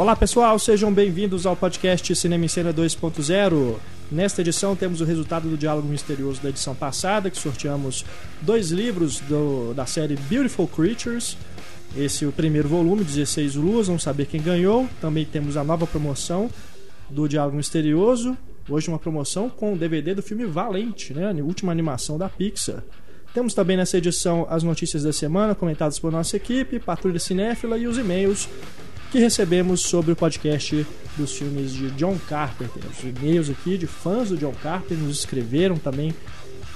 Olá pessoal, sejam bem-vindos ao podcast Cinema em Cena 2.0. Nesta edição temos o resultado do diálogo misterioso da edição passada, que sorteamos dois livros do, da série Beautiful Creatures. Esse é o primeiro volume, 16 luas, vamos saber quem ganhou. Também temos a nova promoção do Diálogo Misterioso. Hoje uma promoção com o DVD do filme Valente, né? A última animação da Pixar. Temos também nessa edição as notícias da semana comentadas por nossa equipe, Patrulha Cinéfila e os e-mails que recebemos sobre o podcast dos filmes de John Carpenter. Os e-mails aqui de fãs do John Carpenter nos escreveram também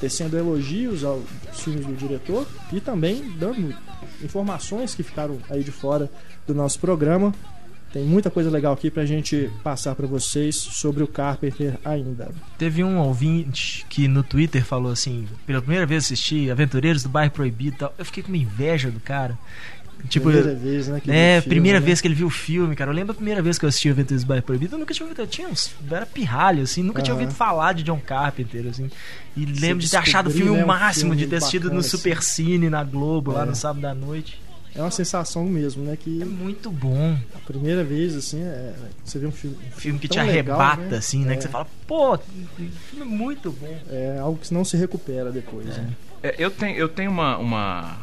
tecendo elogios aos filmes do diretor e também dando informações que ficaram aí de fora do nosso programa. Tem muita coisa legal aqui pra gente passar para vocês sobre o Carpenter ainda. Teve um ouvinte que no Twitter falou assim: pela primeira vez assisti Aventureiros do Bairro Proibido tal. Eu fiquei com uma inveja do cara. Tipo, primeira vez, né? é, filme, primeira né? vez que ele viu o filme, cara. Eu lembro a primeira vez que eu assisti Aventuras do Bairro Proibido, eu nunca tinha ouvido. Eu tinha uns. Eu era pirralho, assim, nunca tinha ouvido falar de John Carpenter, assim. E Você lembro de ter achado o filme né, o máximo, um filme de ter assistido no Super assim. Cine, na Globo, é. lá no sábado à noite. É uma sensação mesmo, né? Que é muito bom. A primeira vez, assim, é, você vê um filme. Um filme que te arrebata, legal, né? assim, né? É. Que você fala, pô, filme é muito bom. É algo que não se recupera depois, é. né? É, eu tenho, eu tenho uma, uma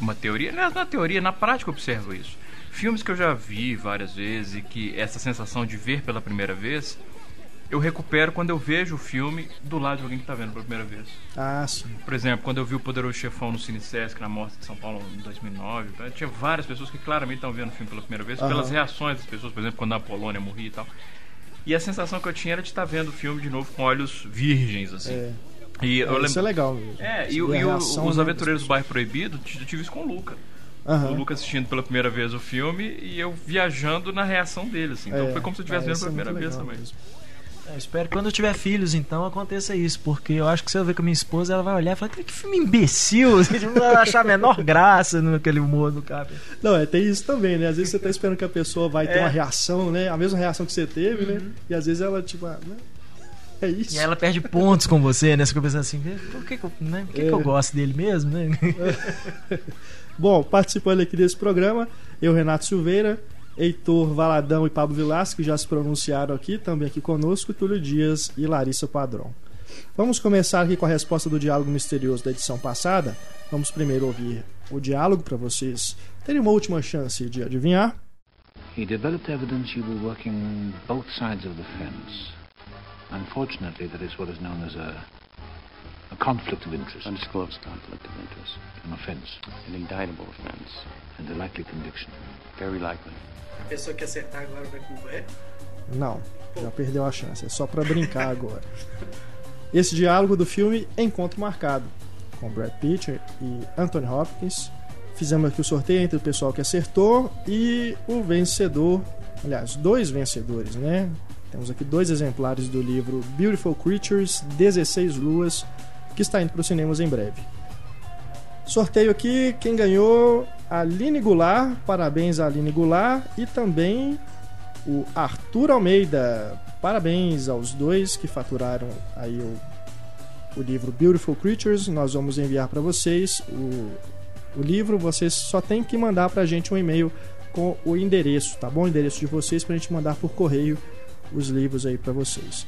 uma teoria, não é na teoria, na prática eu observo isso. Filmes que eu já vi várias vezes e que essa sensação de ver pela primeira vez, eu recupero quando eu vejo o filme do lado de alguém que está vendo pela primeira vez. Ah, sim. Por exemplo, quando eu vi o Poderoso Chefão no Cine Sesc, na Mostra de São Paulo em 2009, tinha várias pessoas que claramente estavam vendo o filme pela primeira vez, uhum. pelas reações das pessoas, por exemplo, quando a Polônia morria e tal. E a sensação que eu tinha era de estar vendo o filme de novo com olhos virgens, assim. É. E é, lembro... Isso é legal mesmo. É, e, e o, os Aventureiros do Bairro Proibido, eu tive isso com o Luca. Uhum. O Luca assistindo pela primeira vez o filme e eu viajando na reação dele, assim. Então é, foi como se eu estivesse é, vendo pela é primeira vez também. É, espero que quando eu tiver filhos, então, aconteça isso. Porque eu acho que se eu ver com a minha esposa, ela vai olhar e falar: que filme imbecil! Você não vai achar a menor graça naquele humor do cara. Não, é, tem isso também, né? Às vezes você tá esperando que a pessoa vai ter é. uma reação, né? A mesma reação que você teve, né? uhum. né? E às vezes ela, tipo, ah, né? É isso. E ela perde pontos com você, né? Você fica pensando assim, por que, que, eu, né? por que, é. que eu gosto dele mesmo, né? Bom, participando aqui desse programa, eu, Renato Silveira, Heitor Valadão e Pablo Vilasco, que já se pronunciaram aqui, também aqui conosco, Túlio Dias e Larissa Padrão. Vamos começar aqui com a resposta do diálogo misterioso da edição passada. Vamos primeiro ouvir o diálogo para vocês terem uma última chance de adivinhar. He developed evidence you were working both sides of the fence. Unfortunately, there is what is known as a, a conflict of interest. Undisclosed conflict of interest. An offense. An indictable offense. And a likely conviction. Very likely. A pessoa que acertar agora vai concorrer? Não, já perdeu a chance. É só para brincar agora. Esse diálogo do filme Encontro Marcado, com Brad Pitt e Anthony Hopkins. Fizemos aqui o sorteio entre o pessoal que acertou e o vencedor, aliás, dois vencedores, né? Temos aqui dois exemplares do livro Beautiful Creatures 16 Luas, que está indo para os cinemas em breve. Sorteio aqui, quem ganhou? Aline Goulart, parabéns Aline Goulart e também o Arthur Almeida. Parabéns aos dois que faturaram aí o, o livro Beautiful Creatures. Nós vamos enviar para vocês o, o livro. Vocês só tem que mandar para a gente um e-mail com o endereço, tá bom? O endereço de vocês para a gente mandar por correio os livros aí para vocês.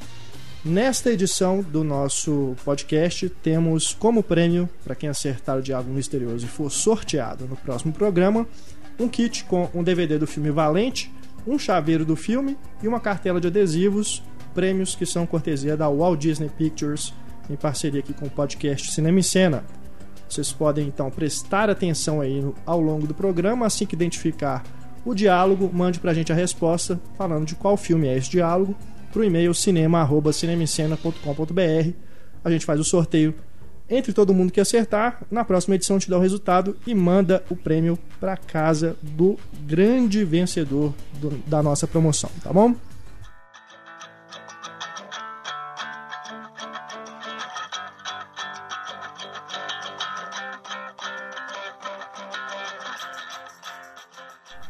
Nesta edição do nosso podcast, temos como prêmio, para quem acertar o Diálogo Misterioso e for sorteado no próximo programa, um kit com um DVD do filme Valente, um chaveiro do filme e uma cartela de adesivos, prêmios que são cortesia da Walt Disney Pictures, em parceria aqui com o podcast Cinema em Cena. Vocês podem então prestar atenção aí ao longo do programa, assim que identificar o diálogo, mande pra gente a resposta falando de qual filme é esse diálogo pro e-mail cinema@cinemicena.com.br. A gente faz o sorteio entre todo mundo que acertar. Na próxima edição te dá o resultado e manda o prêmio para casa do grande vencedor do, da nossa promoção, tá bom?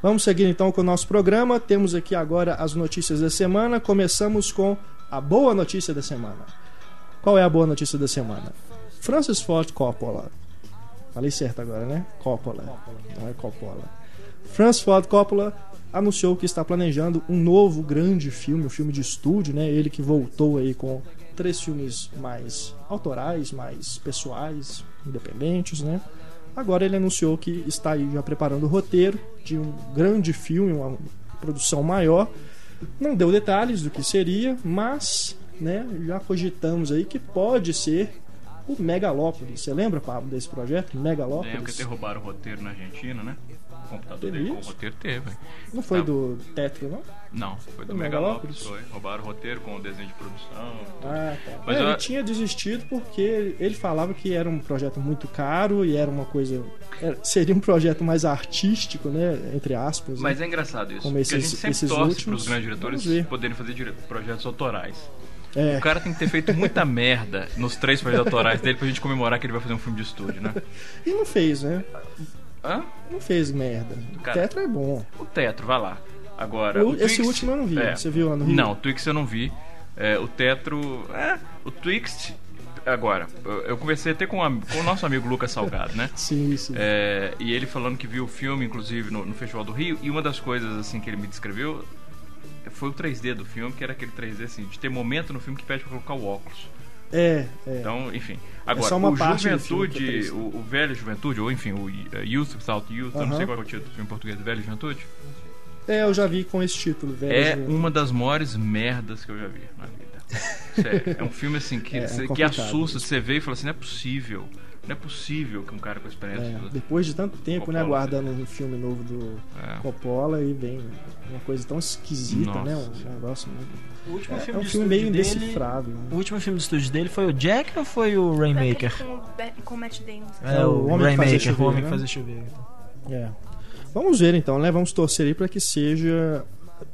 Vamos seguir então com o nosso programa. Temos aqui agora as notícias da semana. Começamos com a boa notícia da semana. Qual é a boa notícia da semana? Francis Ford Coppola. Falei certo agora, né? Coppola. Coppola. Não é Coppola. Francis Ford Coppola anunciou que está planejando um novo grande filme, um filme de estúdio, né? Ele que voltou aí com três filmes mais autorais, mais pessoais, independentes, né? Agora ele anunciou que está aí já preparando o roteiro de um grande filme, uma produção maior. Não deu detalhes do que seria, mas né, já cogitamos aí que pode ser o Megalópolis. Você lembra, Pablo, desse projeto? Megalópolis? Lembra que derrubaram o roteiro na Argentina, né? O computador dele com o roteiro teve. Não foi Tá. do Tetro, não? Não, foi do Do Megalópolis. Foi. Roubaram o roteiro com o desenho de produção. tudo. Ah, tá. Mas É, eu- Ele tinha desistido porque ele falava que era um projeto muito caro e era uma coisa. era- seria um projeto mais artístico, né? Entre aspas. Mas né? é engraçado isso. Como porque a esses- gente sempre esses torce últimos, pros grandes diretores poderem fazer dire- projetos autorais. É, O cara tem que ter feito muita merda nos três projetos autorais dele pra gente comemorar que ele vai fazer um filme de estúdio, né? E não fez, né? Hã? Não fez merda. O Cara, Tetro é bom. O Tetro, vai lá. Agora, O- o esse Twixt- último eu não vi. é. Você viu lá no Rio? Não, o Twix eu não vi. É, o Tetro. É, o Twixt. Agora, eu, eu conversei até com, a- com o nosso amigo Lucas Salgado, né? Sim, sim. É, e ele falando que viu o filme, inclusive, no, no Festival do Rio, e uma das coisas assim que ele me descreveu foi o 3D do filme, que era aquele 3D assim, de ter momento no filme que pede pra colocar o óculos. É, é. Então, enfim. Agora, só uma o é Juventude, 3D. o, o Velho Juventude, ou enfim, o eh, Youth Without Youth, eu não sei qual é o título do filme em português, Velho Juventude. É, eu já vi com esse título, velho. É uma das maiores merdas que eu já vi na vida. Sério, é um filme assim que, É, é que assusta, você vê e fala assim, não é possível. Não é possível que um cara com experiência. É, depois de tanto tempo, né, Coppola, aguardando um filme novo do É. Coppola e vem uma coisa tão esquisita, Nossa. né? Um negócio muito... O último É, filme é um filme meio estúdio dele- indecifrável. né? O último filme de estúdio dele foi o Jack ou foi o Rainmaker? Com, o Be- com o Matt Damon. É, o Homem que Rainmaker, Chover, o Homem né? que fazia chover. É. Vamos ver então, né? Vamos torcer aí para que seja.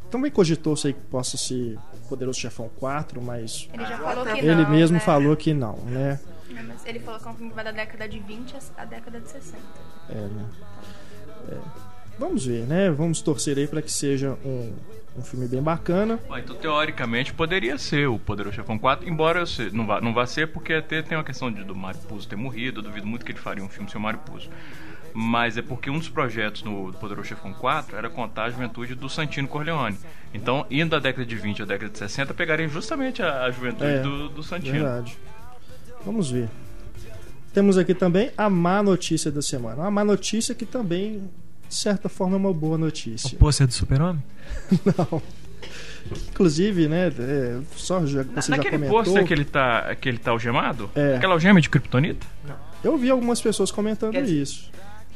Também cogitou-se aí que possa ser Poderoso Chefão 4, mas Ele já falou que ele não. mesmo né? falou que não, né? Não, mas ele falou que é um filme que vai da década de 20 à década de 60. É, né? É. Vamos ver, né? Vamos torcer aí para que seja um, um filme bem bacana. Bom, então, teoricamente, poderia ser o Poderoso Chefão 4, embora eu sei, não, vá, não vá ser, porque até tem uma questão de, do Mário Puzo ter morrido, eu duvido muito que ele faria um filme sem o Mário Puzo. Mas é porque um dos projetos no Poderoso Chefão 4 era contar a juventude do Santino Corleone. Então, indo da década de 20 à década de 60, pegaria justamente a, a juventude É, do, do Santino. Verdade. Vamos ver. Temos aqui também a má notícia da semana. Uma má notícia que também, de certa forma, é uma boa O notícia. pôster do Super-Homem? Não. Inclusive, né? é, só já, Na- você já Naquele comentou. pôster que ele tá, que ele tá algemado? É. Aquela algema de Kryptonita? Eu vi algumas pessoas comentando dizer, isso.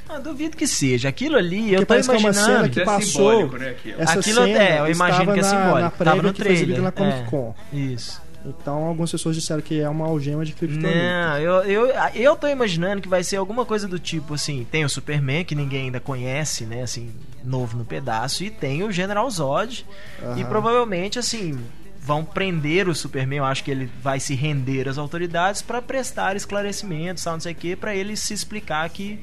Ah, duvido que seja. Aquilo ali, eu Porque tô parece que é uma cena imaginando. que É passou. simbólico, né, aquilo. Essa Aquilo cena é, eu imagino que é na- simbólico. Na Tava prévia no que foi trailer. na Comic é. Con. Isso. Então algumas pessoas disseram que é uma algema de Kryptonita. Não, eu, eu, eu tô imaginando que vai ser alguma coisa do tipo assim: tem o Superman, que ninguém ainda conhece, né? Assim, novo no pedaço, e tem o General Zod. E Aham. provavelmente, assim, vão prender o Superman. Eu acho que ele vai se render às autoridades pra prestar esclarecimentos, tal, não sei o que, pra ele se explicar que.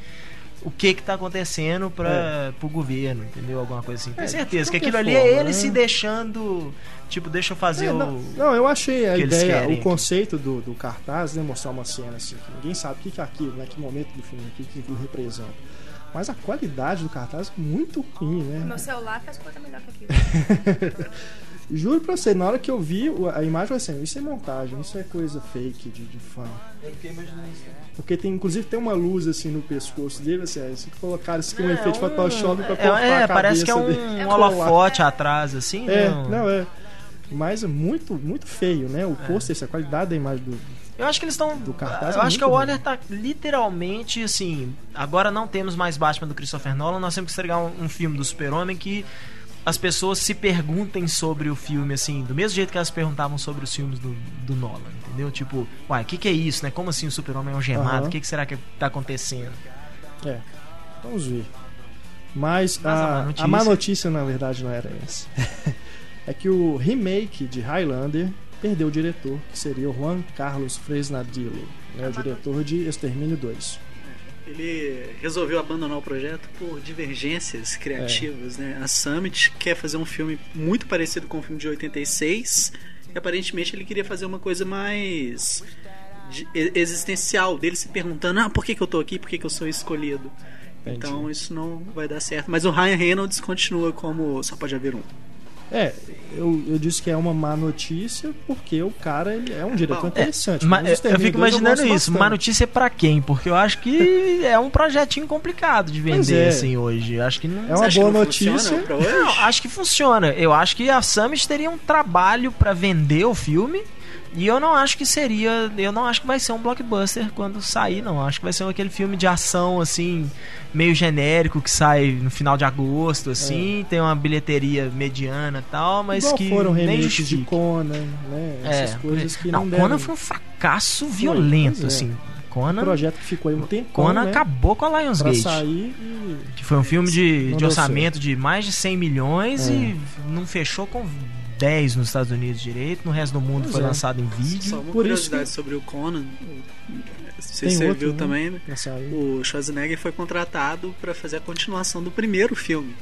O que que tá acontecendo para pro governo, entendeu? Alguma coisa assim. Tenho É, certeza que aquilo ali é forma, ele né? se deixando. Tipo, deixa eu fazer É, o. não, não, eu achei a ideia, querem o conceito do, do cartaz, né? Mostrar uma cena assim, que ninguém sabe o que que é aquilo, né? Que momento do filme, o que, que aquilo representa. Mas a qualidade do cartaz é muito ruim, né? Meu celular faz coisa melhor que aquilo. Juro pra você, na hora que eu vi a imagem, eu falei assim, isso é montagem, isso é coisa fake de, de fã. Eu fiquei imaginando isso. Porque tem, inclusive tem uma luz assim no pescoço dele, assim, se colocaram isso aqui um É, efeito de um- Photoshop pra é, cortar é, a parece que é um, dele. um holofote atrás, assim. É, né? não, é. Mas é muito, muito feio, né? O pôster, essa qualidade da imagem do. Eu acho que eles estão. Do cartaz Eu é acho que a muito Warner tá literalmente assim. Agora não temos mais Batman do Christopher Nolan, nós temos que entregar um, um filme do Super-Homem que as pessoas se perguntem sobre o filme, assim, do mesmo jeito que elas perguntavam sobre os filmes do, do Nolan, entendeu? Tipo, uai, o que, que é isso, né? Como assim o Super-Homem é um gemado? O Aham. que, que será que tá acontecendo? É. Vamos ver. Mas, Mas a má a, notícia- a má notícia, na verdade, não era essa. é que o remake de Highlander perdeu o diretor, que seria o Juan Carlos Fresnadillo, né, o diretor de Extermínio 2. Ele resolveu abandonar o projeto por divergências criativas, né? A Summit quer fazer um filme muito parecido com o filme de 86 e aparentemente ele queria fazer uma coisa mais de- existencial, dele se perguntando, ah, por que, que eu tô aqui, por que, que eu sou escolhido? Entendi. Então isso não vai dar certo. Mas o Ryan Reynolds continua como Só Pode Haver Um. É, eu, eu disse que é uma má notícia porque o cara ele é um diretor Bom, interessante. Os eu fico imaginando gosto isso. bastante. Má notícia pra quem? Porque eu acho que é um projetinho complicado de vender é. assim hoje. Eu acho que não. É uma boa notícia. Não, acho que funciona. Eu acho que a Summit teria um trabalho pra vender o filme. E eu não acho que seria. Eu não acho que vai ser um blockbuster quando sair, não. Acho que vai ser aquele filme de ação, assim, meio genérico, que sai no final de agosto, assim, tem uma bilheteria mediana e tal, mas É. Igual que foram remakes de. Conan, né? Essas É, coisas que não, não, deram. Conan foi um fracasso violento, pois é. assim. um Conan, projeto que ficou aí um tempo. Conan né? acabou com a Pra Lionsgate. sair e. Que foi um filme de, de orçamento de mais de 100 milhões É. e não fechou com 10 nos Estados Unidos direito. No resto do mundo Pois foi é. lançado em vídeo. Só uma Por isso curiosidade que- sobre o Conan. Se você outro, viu né? também, né? O Schwarzenegger foi contratado pra fazer a continuação do primeiro filme.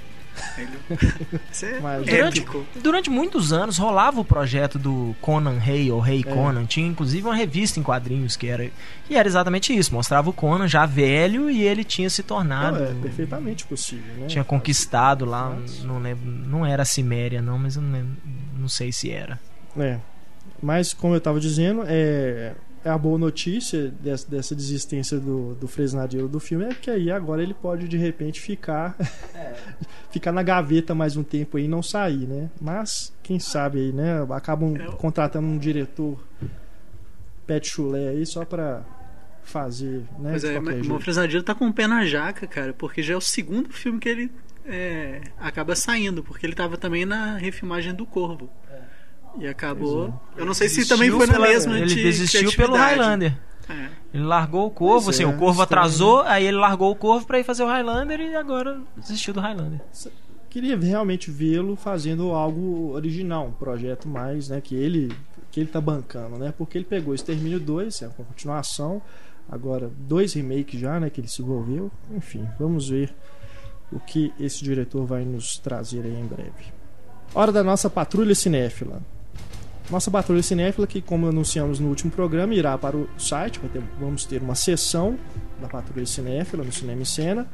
Ele... Isso é Mas- épico. Durante muitos anos rolava o projeto do Conan Rei ou Rei É. Conan. Tinha inclusive uma revista em quadrinhos que era, que era exatamente isso. Mostrava o Conan já velho e ele tinha se tornado. Não, é perfeitamente possível, né? Tinha conquistado lá, Mas- não lembro, não era a Ciméria não, mas eu não, lembro, não sei se era. É. Mas, como eu estava dizendo, é a boa notícia dessa, dessa desistência do, do Fresnadillo do filme é que aí agora ele pode de repente ficar ficar na gaveta mais um tempo aí e não sair, né? Mas, quem sabe aí, né? Acabam É contratando um diretor pet chulé aí só pra fazer, né? Mas de é, qualquer o. Fresnadillo tá com o pé na jaca, cara, porque já é o segundo filme que ele é, acaba saindo, porque ele tava também na refilmagem do Corvo. E acabou. Eu não sei se também foi na pela- mesma Ele de desistiu pelo. Highlander. É. Ele largou o Corvo, Pois assim, é, o Corvo atrasou, aí ele largou o Corvo pra ir fazer o Highlander e agora desistiu do Highlander. queria realmente vê-lo fazendo algo original, um projeto mais, né, que ele que ele tá bancando, né? Porque ele pegou Extermínio 2, é uma continuação, agora dois remakes já, né, que ele se envolveu. Enfim, vamos ver o que esse diretor vai nos trazer aí em breve. Hora da nossa patrulha cinéfila. Nossa patrulha cinéfila, que como anunciamos no último programa, irá para o site. ter- vamos ter uma sessão da patrulha cinéfila no Cinema em Cena.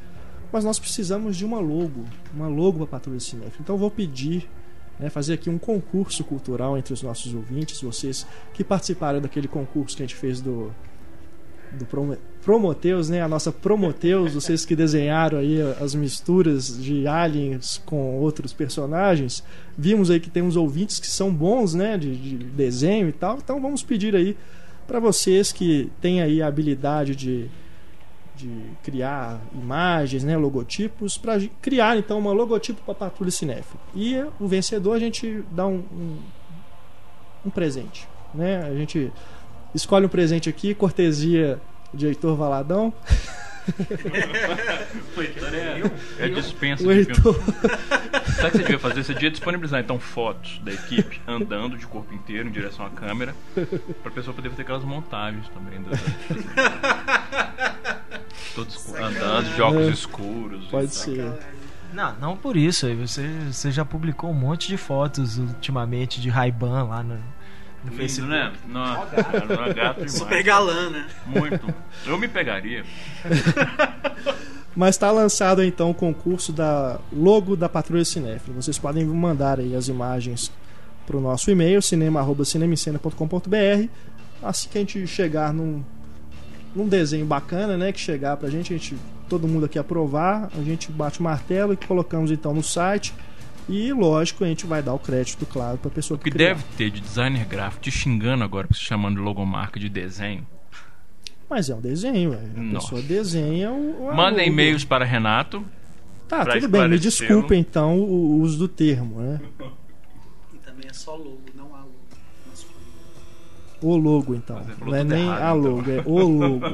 Mas nós precisamos de uma logo, uma logo para a patrulha cinéfila. Então eu vou pedir, né, fazer aqui um concurso cultural entre os nossos ouvintes, vocês que participaram daquele concurso que a gente fez do do Promoteus, né? A nossa Promoteus, vocês que desenharam aí as misturas de aliens com outros personagens, vimos aí que tem uns ouvintes que são bons, né? De, de desenho e tal. Então vamos pedir aí para vocês que têm aí a habilidade de, de criar imagens, né? Logotipos, para criar então uma logotipo para Patrulha Cinéfila. E o vencedor a gente dá um, um, um presente, né? A gente escolhe um presente aqui, cortesia de Heitor Valadão. É dispensa O de filme. Heitor, Sabe o que você devia fazer? Você devia disponibilizar então fotos da equipe andando de corpo inteiro em direção à câmera, pra pessoa poder ter aquelas montagens também. Do... Todos andando, de óculos É. escuros. pode ser. Não, não por isso. aí Você, você já publicou um monte de fotos ultimamente de Ray-Ban lá no, no Lindo, Facebook. né? É gato demais. Super galã, né? Muito. Eu me pegaria. Mas está lançado então o concurso da logo da Patrulha Cinéfila. Vocês podem mandar aí as imagens para o nosso e-mail, cinema.cinemicena.com.br. Assim que a gente chegar num, num desenho bacana, né? Que chegar pra gente, a gente, todo mundo aqui aprovar, a gente bate o martelo e colocamos então no site. E lógico, a gente vai dar o crédito, claro, para a pessoa O que criar. deve ter de designer gráfico te xingando agora, se chamando de logomarca de desenho. Mas é um desenho, velho. a Nossa. pessoa desenha o. Manda e-mails para Renato. Tá, pra tudo bem, me desculpe então o uso do termo, né? E também é só logo, não há logo. masculino. O logo, então. Falou Não é nem errado, a então. logo, é o logo.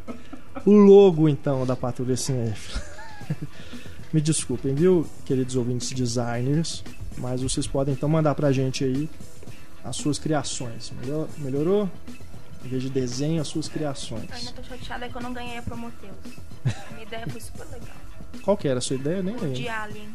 o logo, então, da Patrulha Cinéfila. Me desculpem, viu, queridos ouvintes designers, mas vocês podem então mandar pra gente aí as suas criações. Melhor- melhorou? Em vez de desenho, as suas Eu criações. ainda tô chateada que eu não ganhei a Prometheus. Minha ideia foi super legal. Qual que era a sua ideia? Nem De lembro. Alien.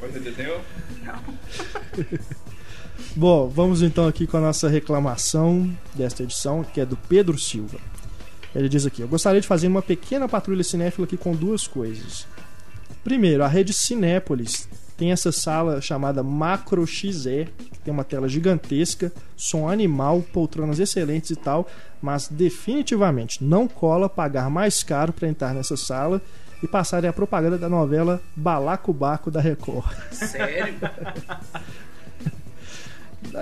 Você desenhou? Bom, vamos então aqui com a nossa reclamação desta edição, que é do Pedro Silva. Ele diz aqui: Eu gostaria de fazer uma pequena patrulha cinéfila aqui com duas coisas. Primeiro, a rede Cinépolis tem essa sala chamada Macro XE, que tem uma tela gigantesca, som animal, poltronas excelentes e tal, mas definitivamente não cola pagar mais caro para entrar nessa sala e passarem a propaganda da novela Balacobaco da Record. Sério?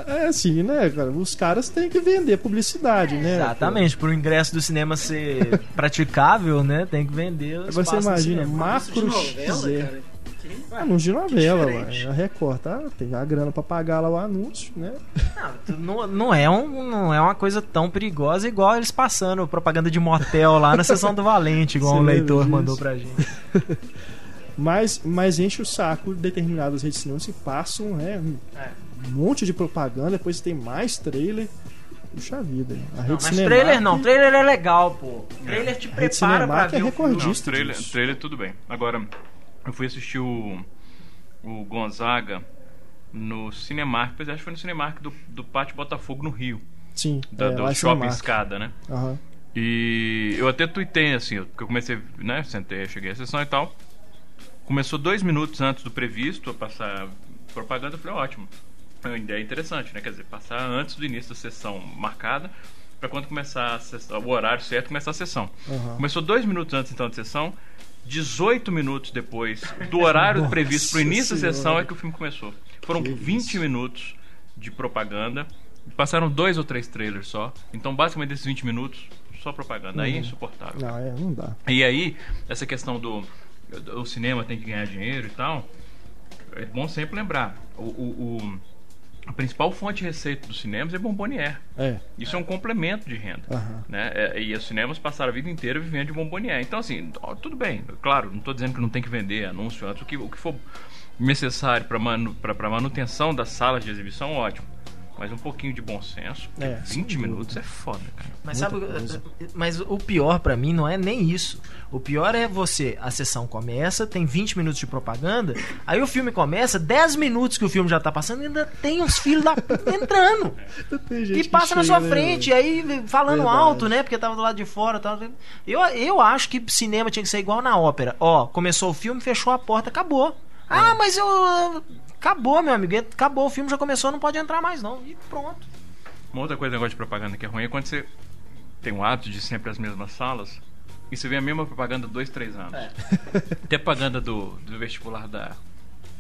É assim, né, cara? Os caras têm que vender publicidade, né? Exatamente, para o ingresso do cinema ser praticável, né? Tem que vender. Você imagina, Macro novela? Que- Anúncio de novela, ué. A Record tá, tem a grana pra pagar lá o anúncio, né? Não, não, é um, não é uma coisa tão perigosa igual eles passando propaganda de motel lá na sessão do Valente, igual Você o leitor disso? mandou pra gente. Mas, mas enche o saco determinadas redes de cinema se passam, né? Um É. monte de propaganda, depois tem mais trailer. Puxa vida. A rede Não, mas Cinemark- trailer não, trailer é legal, pô. Trailer te rede prepara pra é ver filme. recordista. Não, disso. trailer, trailer tudo bem. Agora, eu fui assistir o, o Gonzaga no Cinemark, pois acho que foi no Cinemark do, do Pátio Botafogo no Rio, Sim, da, é, do é Shopping Cinemark. Escada, né? Aham. E eu até tuitei assim, porque eu comecei, né? Sentei, cheguei à sessão e tal. Começou dois minutos antes do previsto a passar propaganda, eu falei, ótimo. É uma ideia interessante, né? Quer dizer, passar antes do início da sessão marcada, para quando começar a sessão, o horário certo começar a sessão. Aham. Começou dois minutos antes então da sessão, 18 minutos depois do horário previsto para o início da Senhora. sessão é que o filme começou. Foram Que 20 isso. minutos de propaganda. Passaram dois ou três trailers só. Então, basicamente, desses 20 minutos, só propaganda. Aí é insuportável. Não, é, não dá. E aí, essa questão do o cinema tem que ganhar dinheiro e tal, é bom sempre lembrar. O, o- o- a principal fonte de receita dos cinemas é Bombonier. É. Isso é um complemento de renda. Aham. Né? É, e os cinemas passaram a vida inteira vivendo de Bombonier. Então, assim, tudo bem. Claro, não estou dizendo que não tem que vender anúncio antes. O que, o que for necessário para manu, pra- pra manutenção das salas de exibição, ótimo. Mas um pouquinho de bom senso. porque É, sem 20 dúvida. minutos é foda, cara. Mas Muita sabe, coisa. mas o pior pra mim não é nem isso. O pior é você, a sessão começa, tem 20 minutos de propaganda, aí o filme começa, 10 minutos que o filme já tá passando, ainda tem uns filhos da puta entrando. Tem gente E que passa na sua né, frente, velho? aí falando Verdade. alto, né? Porque tava do lado de fora. Tal. Eu, eu acho que cinema tinha que ser igual na ópera. Ó, começou o filme, fechou a porta, acabou. É. Ah, mas eu. Acabou, meu amigo. Acabou, o filme já começou, não pode entrar mais, não. E pronto. Uma outra coisa, negócio de propaganda que é ruim é quando você tem o hábito de ir sempre as mesmas salas e você vê a mesma propaganda dois, três anos. É. Até propaganda do, do vestibular da.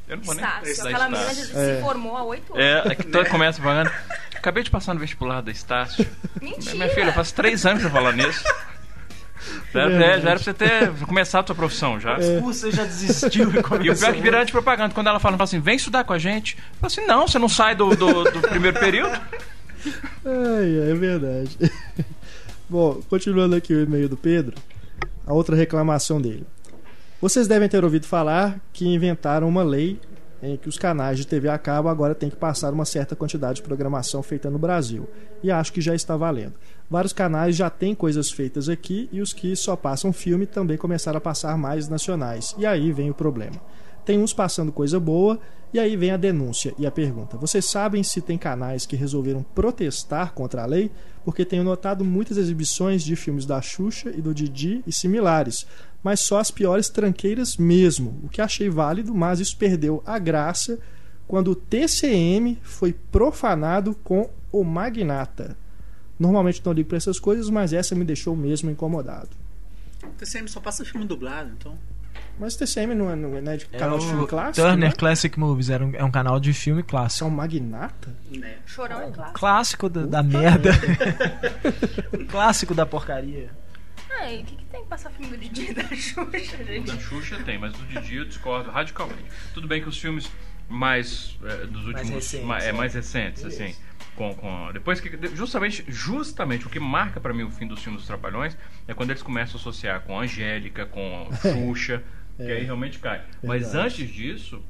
Eu não vou nem. Estácio. da Aquela menina já se formou há oito anos. É, é que toda começa a propaganda. Acabei de passar no vestibular da Estácio. Mentira! Minha filha, faz três anos que eu falo nisso. Já, era- já era pra você ter começado a tua profissão já. Você já desistiu e E o começou. pior é que vira de propaganda. Quando ela fala, fala assim, vem estudar com a gente. Eu falo assim, não, você não sai do, do, do primeiro período. Ai, é verdade. Bom, continuando aqui o e-mail do Pedro, a outra reclamação dele. Vocês devem ter ouvido falar que inventaram uma lei em que os canais de TV a cabo agora têm que passar uma certa quantidade de programação feita no Brasil. E acho que já está valendo. Vários canais já têm coisas feitas aqui e os que só passam filme também começaram a passar mais nacionais. E aí vem o problema. Tem uns passando coisa boa e aí vem a denúncia e a pergunta: vocês sabem se tem canais que resolveram protestar contra a lei? Porque tenho notado muitas exibições de filmes da Xuxa e do Didi e similares, mas só as piores tranqueiras mesmo, o que achei válido, mas isso perdeu a graça quando o TCM foi profanado com o Magnata. Normalmente não ligo para essas coisas, mas essa me deixou mesmo incomodado. O TCM só passa filme dublado, então. Mas o TCM não é, não é de É canal de filme clássico? Turner né? Classic Movies, era um, é um canal de filme clássico. São Magnata? Né? Chorão é clássico. Clássico da, da merda. clássico da porcaria. Ah, e o que, que tem que passar filme do Didi e da Xuxa, gente? Da Xuxa tem, mas do Didi eu discordo radicalmente. Tudo bem que os filmes mais eh, dos últimos recentes, ma- é, é. mais recentes, assim, com, com depois que justamente justamente o que marca pra mim o fim dos filmes dos Trapalhões é quando eles começam a associar com Angélica, com Xuxa, que aí realmente cai. Mas Verdade. antes disso,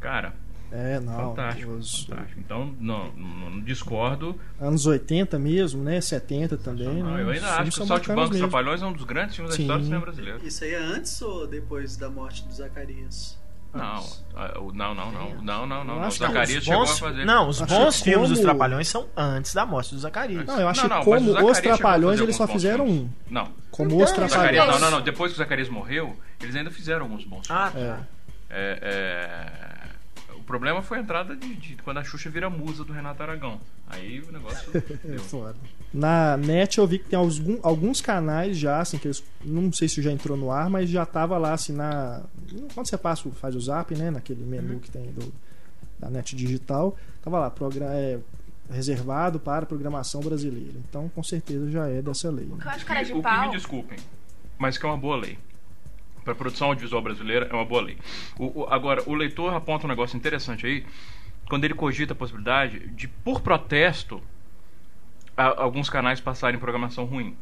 cara, É, não. fantástico, os fantástico. Então não, não, não discordo. anos 80 mesmo, né? 70 também. Não, né? eu ainda acho que o dos mesmo. Trapalhões é um dos grandes filmes da Sim. história do cinema brasileiro. Isso aí é antes ou depois da morte do Zacarias? Não, ah, não, não, não, não, não, não. Não. O acho que Zacarias Os chegou a bons, fazer. não, os bons filmes dos Trapalhões são antes da morte do Zacarias. Não, eu acho Não, que não, como Os a Trapalhões eles só fizeram um. Não. Como Então, Os O Zacarias, Trapalhões. não, não, não. Depois que o Zacarias morreu, eles ainda fizeram alguns bons filmes. Ah, tá. É. É, é, O problema foi a entrada de, de quando a Xuxa vira musa do Renato Aragão. Aí o negócio deu. Foda. Na net eu vi que tem alguns, alguns canais já, assim, que eles, não sei se já entrou no ar, mas já tava lá, assim, na. Quando você passa, faz o zap, né? Naquele menu que tem do, da net digital, tava lá, é, reservado para programação brasileira. Então, com certeza já é dessa lei. O né? que eu acho cara de o pau. me desculpem, mas que é uma boa lei. Para produção audiovisual brasileira é uma boa lei. O- o- agora, o leitor aponta um negócio interessante aí, quando ele cogita a possibilidade de, por protesto, a- alguns canais passarem programação ruim.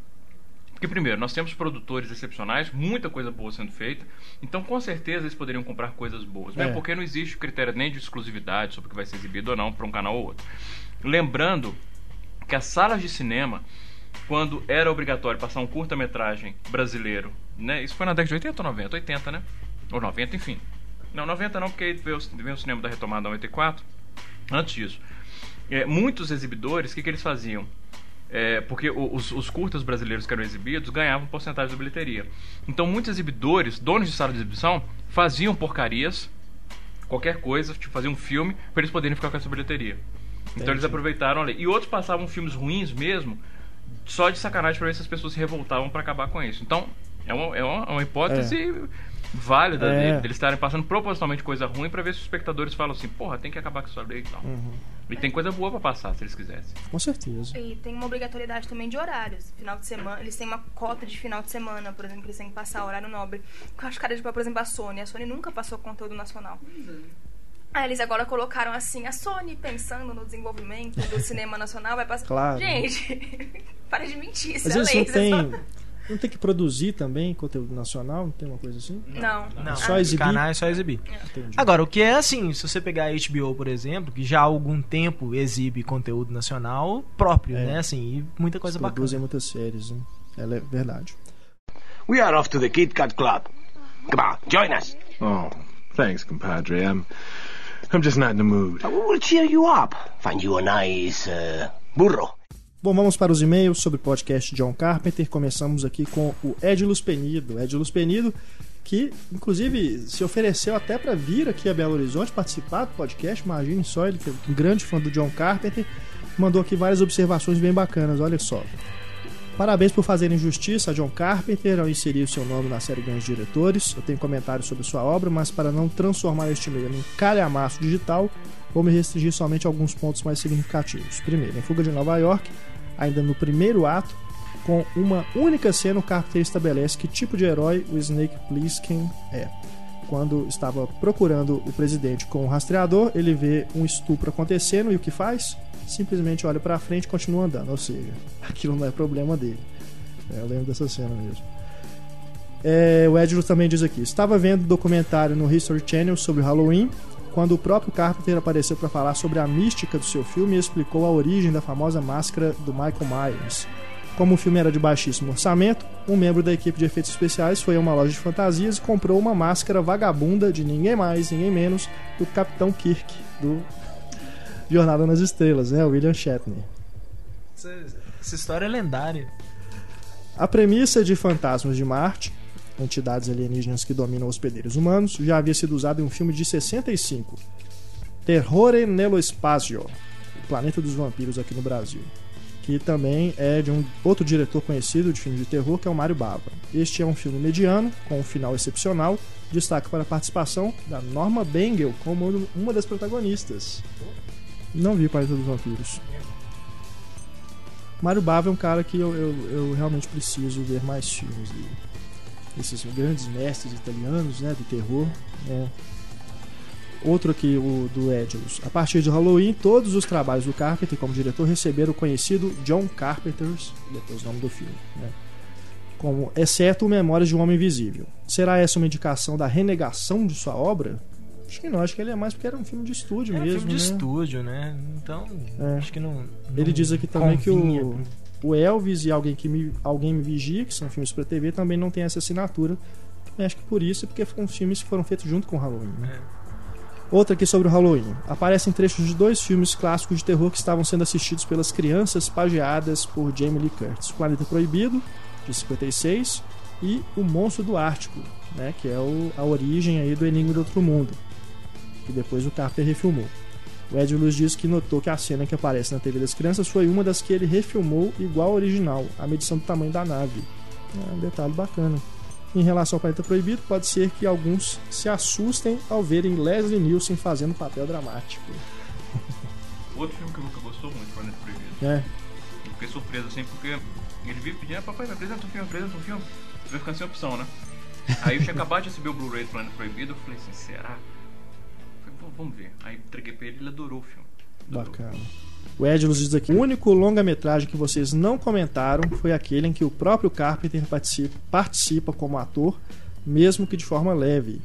Porque, primeiro, nós temos produtores excepcionais, muita coisa boa sendo feita, então com certeza eles poderiam comprar coisas boas. Mesmo É. porque não existe critério nem de exclusividade sobre o que vai ser exibido ou não para um canal ou outro. Lembrando que as salas de cinema, quando era obrigatório passar um curta-metragem brasileiro, né? Isso foi na década de 80 ou 90? 80, né? Ou 90, enfim. Não, 90 não, porque veio, o- veio o cinema da retomada em 84. Antes disso. É, muitos exibidores, o que, que eles faziam? É, porque os, os curtas brasileiros que eram exibidos ganhavam porcentagem da bilheteria. Então muitos exibidores, donos de sala de exibição, faziam porcarias, qualquer coisa, tipo, faziam um filme, para eles poderem ficar com essa bilheteria. Então eles Entendi. aproveitaram ali. E outros passavam filmes ruins mesmo, só de sacanagem para ver se as pessoas se revoltavam para acabar com isso. Então, é uma, é uma, uma hipótese válida É. dele- deles estarem passando propositalmente coisa ruim para ver se os espectadores falam assim, porra, tem que acabar com isso lei e tal. Uhum. E tem coisa boa para passar, se eles quisessem. Com certeza. E tem uma obrigatoriedade também de horários. Final de semana, eles têm uma cota de final de semana, por exemplo, eles têm que passar horário nobre. Eu acho cara de pau, por exemplo, a Sony. A Sony nunca passou conteúdo nacional. Aí eles agora colocaram assim, a Sony pensando no desenvolvimento do cinema nacional vai passar. Claro. Gente, para de mentir, isso Mas é eles lei. não têm. só- Não tem que produzir também conteúdo nacional? Não tem uma coisa assim? Não. Não, Só os exibir? canais só exibir. Entendi. Agora, o que é assim, se você pegar a HBO, por exemplo, que já há algum tempo exibe conteúdo nacional próprio, É. né? Assim, e muita coisa Eles bacana. produzem muitas séries, né? Ela é verdade. We are off to the Kit Kat Club. Come on, join us. Oh, thanks, compadre. I'm, I'm just not in the mood. We'll cheer you up. Find you a nice uh, burro. Bom, vamos para os e-mails sobre o podcast John Carpenter. Começamos aqui com o Edilus Penido. Edilus Penido, que inclusive se ofereceu até para vir aqui a Belo Horizonte participar do podcast. Imagine só, ele que é um grande fã do John Carpenter. Mandou aqui várias observações bem bacanas, olha só. Parabéns por fazerem justiça a John Carpenter ao inserir o seu nome na série Grandes Diretores. Eu tenho comentários sobre sua obra, mas para não transformar este meio num calhamaço digital, vou me restringir somente a alguns pontos mais significativos. Primeiro, em Fuga de Nova York, ainda no primeiro ato, com uma única cena, o Carpenter estabelece que tipo de herói o Snake Plissken é. Quando estava procurando o presidente com o rastreador, ele vê um estupro acontecendo e o que faz? Simplesmente olha pra frente e continua andando. Ou seja, aquilo não é problema dele. É, eu lembro dessa cena mesmo. É, o Edlo também diz aqui: estava vendo documentário no History Channel sobre Halloween, quando o próprio Carpenter apareceu para falar sobre a mística do seu filme e explicou a origem da famosa máscara do Michael Myers. Como o filme era de baixíssimo orçamento, um membro da equipe de efeitos especiais foi a uma loja de fantasias e comprou uma máscara vagabunda de ninguém mais, ninguém menos do Capitão Kirk, do Jornada nas Estrelas, né? William Shatner. Essa, essa história é lendária. A premissa de Fantasmas de Marte, entidades alienígenas que dominam hospedeiros humanos, já havia sido usada em um filme de 65, Terrore nello Spazio, o Planeta dos Vampiros aqui no Brasil, que também é de um outro diretor conhecido de filmes de terror, que é o Mário Bava. Este é um filme mediano, com um final excepcional, destaque para a participação da Norma Bengel como uma das protagonistas. Não vi Planeta dos Vampiros. Mário Bava é um cara que eu, eu, eu realmente preciso ver mais filmes dele. Esses grandes mestres italianos, né, do terror. né. Outro aqui, o do Edilus. A partir de Halloween, todos os trabalhos do Carpenter como diretor receberam o conhecido John Carpenter's, depois o nome do filme, né, como, exceto Memórias de um Homem Invisível. Será essa uma indicação da renegação de sua obra? Acho que não, acho que ele é mais porque era um filme de estúdio É um mesmo. filme de né? estúdio, né? Então, É. acho que não. Ele não diz aqui também que o, o Elvis e alguém que me, alguém me vigia, que são filmes para TV, também não tem essa assinatura. Acho que por isso, porque foram filmes que foram feitos junto com o Halloween. Né? Outra aqui sobre o Halloween. Aparecem trechos de dois filmes clássicos de terror que estavam sendo assistidos pelas crianças pageadas por Jamie Lee Curtis: O Planeta Proibido, de 56, e O Monstro do Ártico, né, que é o, a origem aí do Enigma do Outro Mundo, que depois o Carter refilmou. O Ed Luz diz que notou que a cena que aparece na TV das crianças foi uma das que ele refilmou igual ao original, a medição do tamanho da nave. É um detalhe bacana. Em relação ao Planeta Proibido, pode ser que alguns se assustem ao verem Leslie Nielsen fazendo papel dramático. Outro filme que o Luca gostou muito, Planeta Proibido. É. Eu fiquei surpreso assim, porque ele vive pedindo, "Ah, papai, me apresenta um filme, apresenta um filme. Vai ficando sem opção, né? Aí eu tinha acabado de receber o Blu-ray do Planeta Proibido, eu falei assim, será? "Vamos- ver. Aí entreguei pra ele ele adorou o filme. Adorou. Bacana. O Edlos diz aqui: o único longa-metragem que vocês não comentaram foi aquele em que o próprio Carpenter participa, participa como ator, mesmo que de forma leve,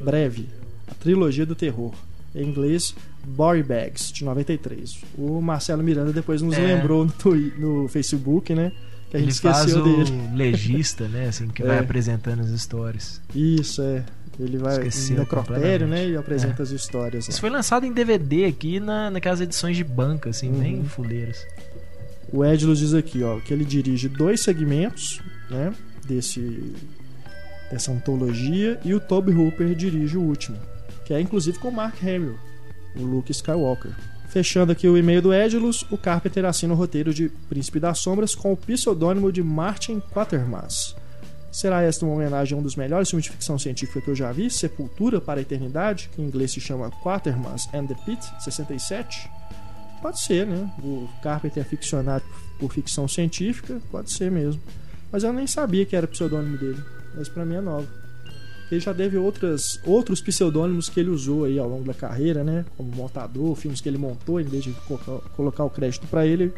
breve. A trilogia do terror. Em inglês, Body Bags, de 93. O Marcelo Miranda depois nos É. lembrou no, Twi- no Facebook, né? Que a gente Ele faz esqueceu o dele. legista, né? Assim, que vai É. apresentando as histórias. Isso, é. Ele vai Esqueceu no necrotério, né? E apresenta É. as histórias. Isso foi lançado em DVD aqui na, naquelas edições de banca, assim, Uhum. bem fuleiras. O Edlos diz aqui, ó, que ele dirige dois segmentos, né, desse dessa antologia e o Toby Hooper dirige o último, que é inclusive com o Mark Hamill, o Luke Skywalker. Fechando aqui o e-mail do Edlos, o Carpenter assina o roteiro de Príncipe das Sombras com o pseudônimo de Martin Quatermass. Será esta uma homenagem a um dos melhores filmes de ficção científica que eu já vi, Sepultura para a Eternidade, que em inglês se chama Quatermass and the Pit, 67? Pode ser, né? O Carpenter é ficcionado por ficção científica, pode ser mesmo. Mas eu nem sabia que era pseudônimo dele. Mas pra mim é novo. Ele já teve outras, outros pseudônimos que ele usou aí ao longo da carreira, né? Como montador, filmes que ele montou, em vez de colocar, o crédito pra ele,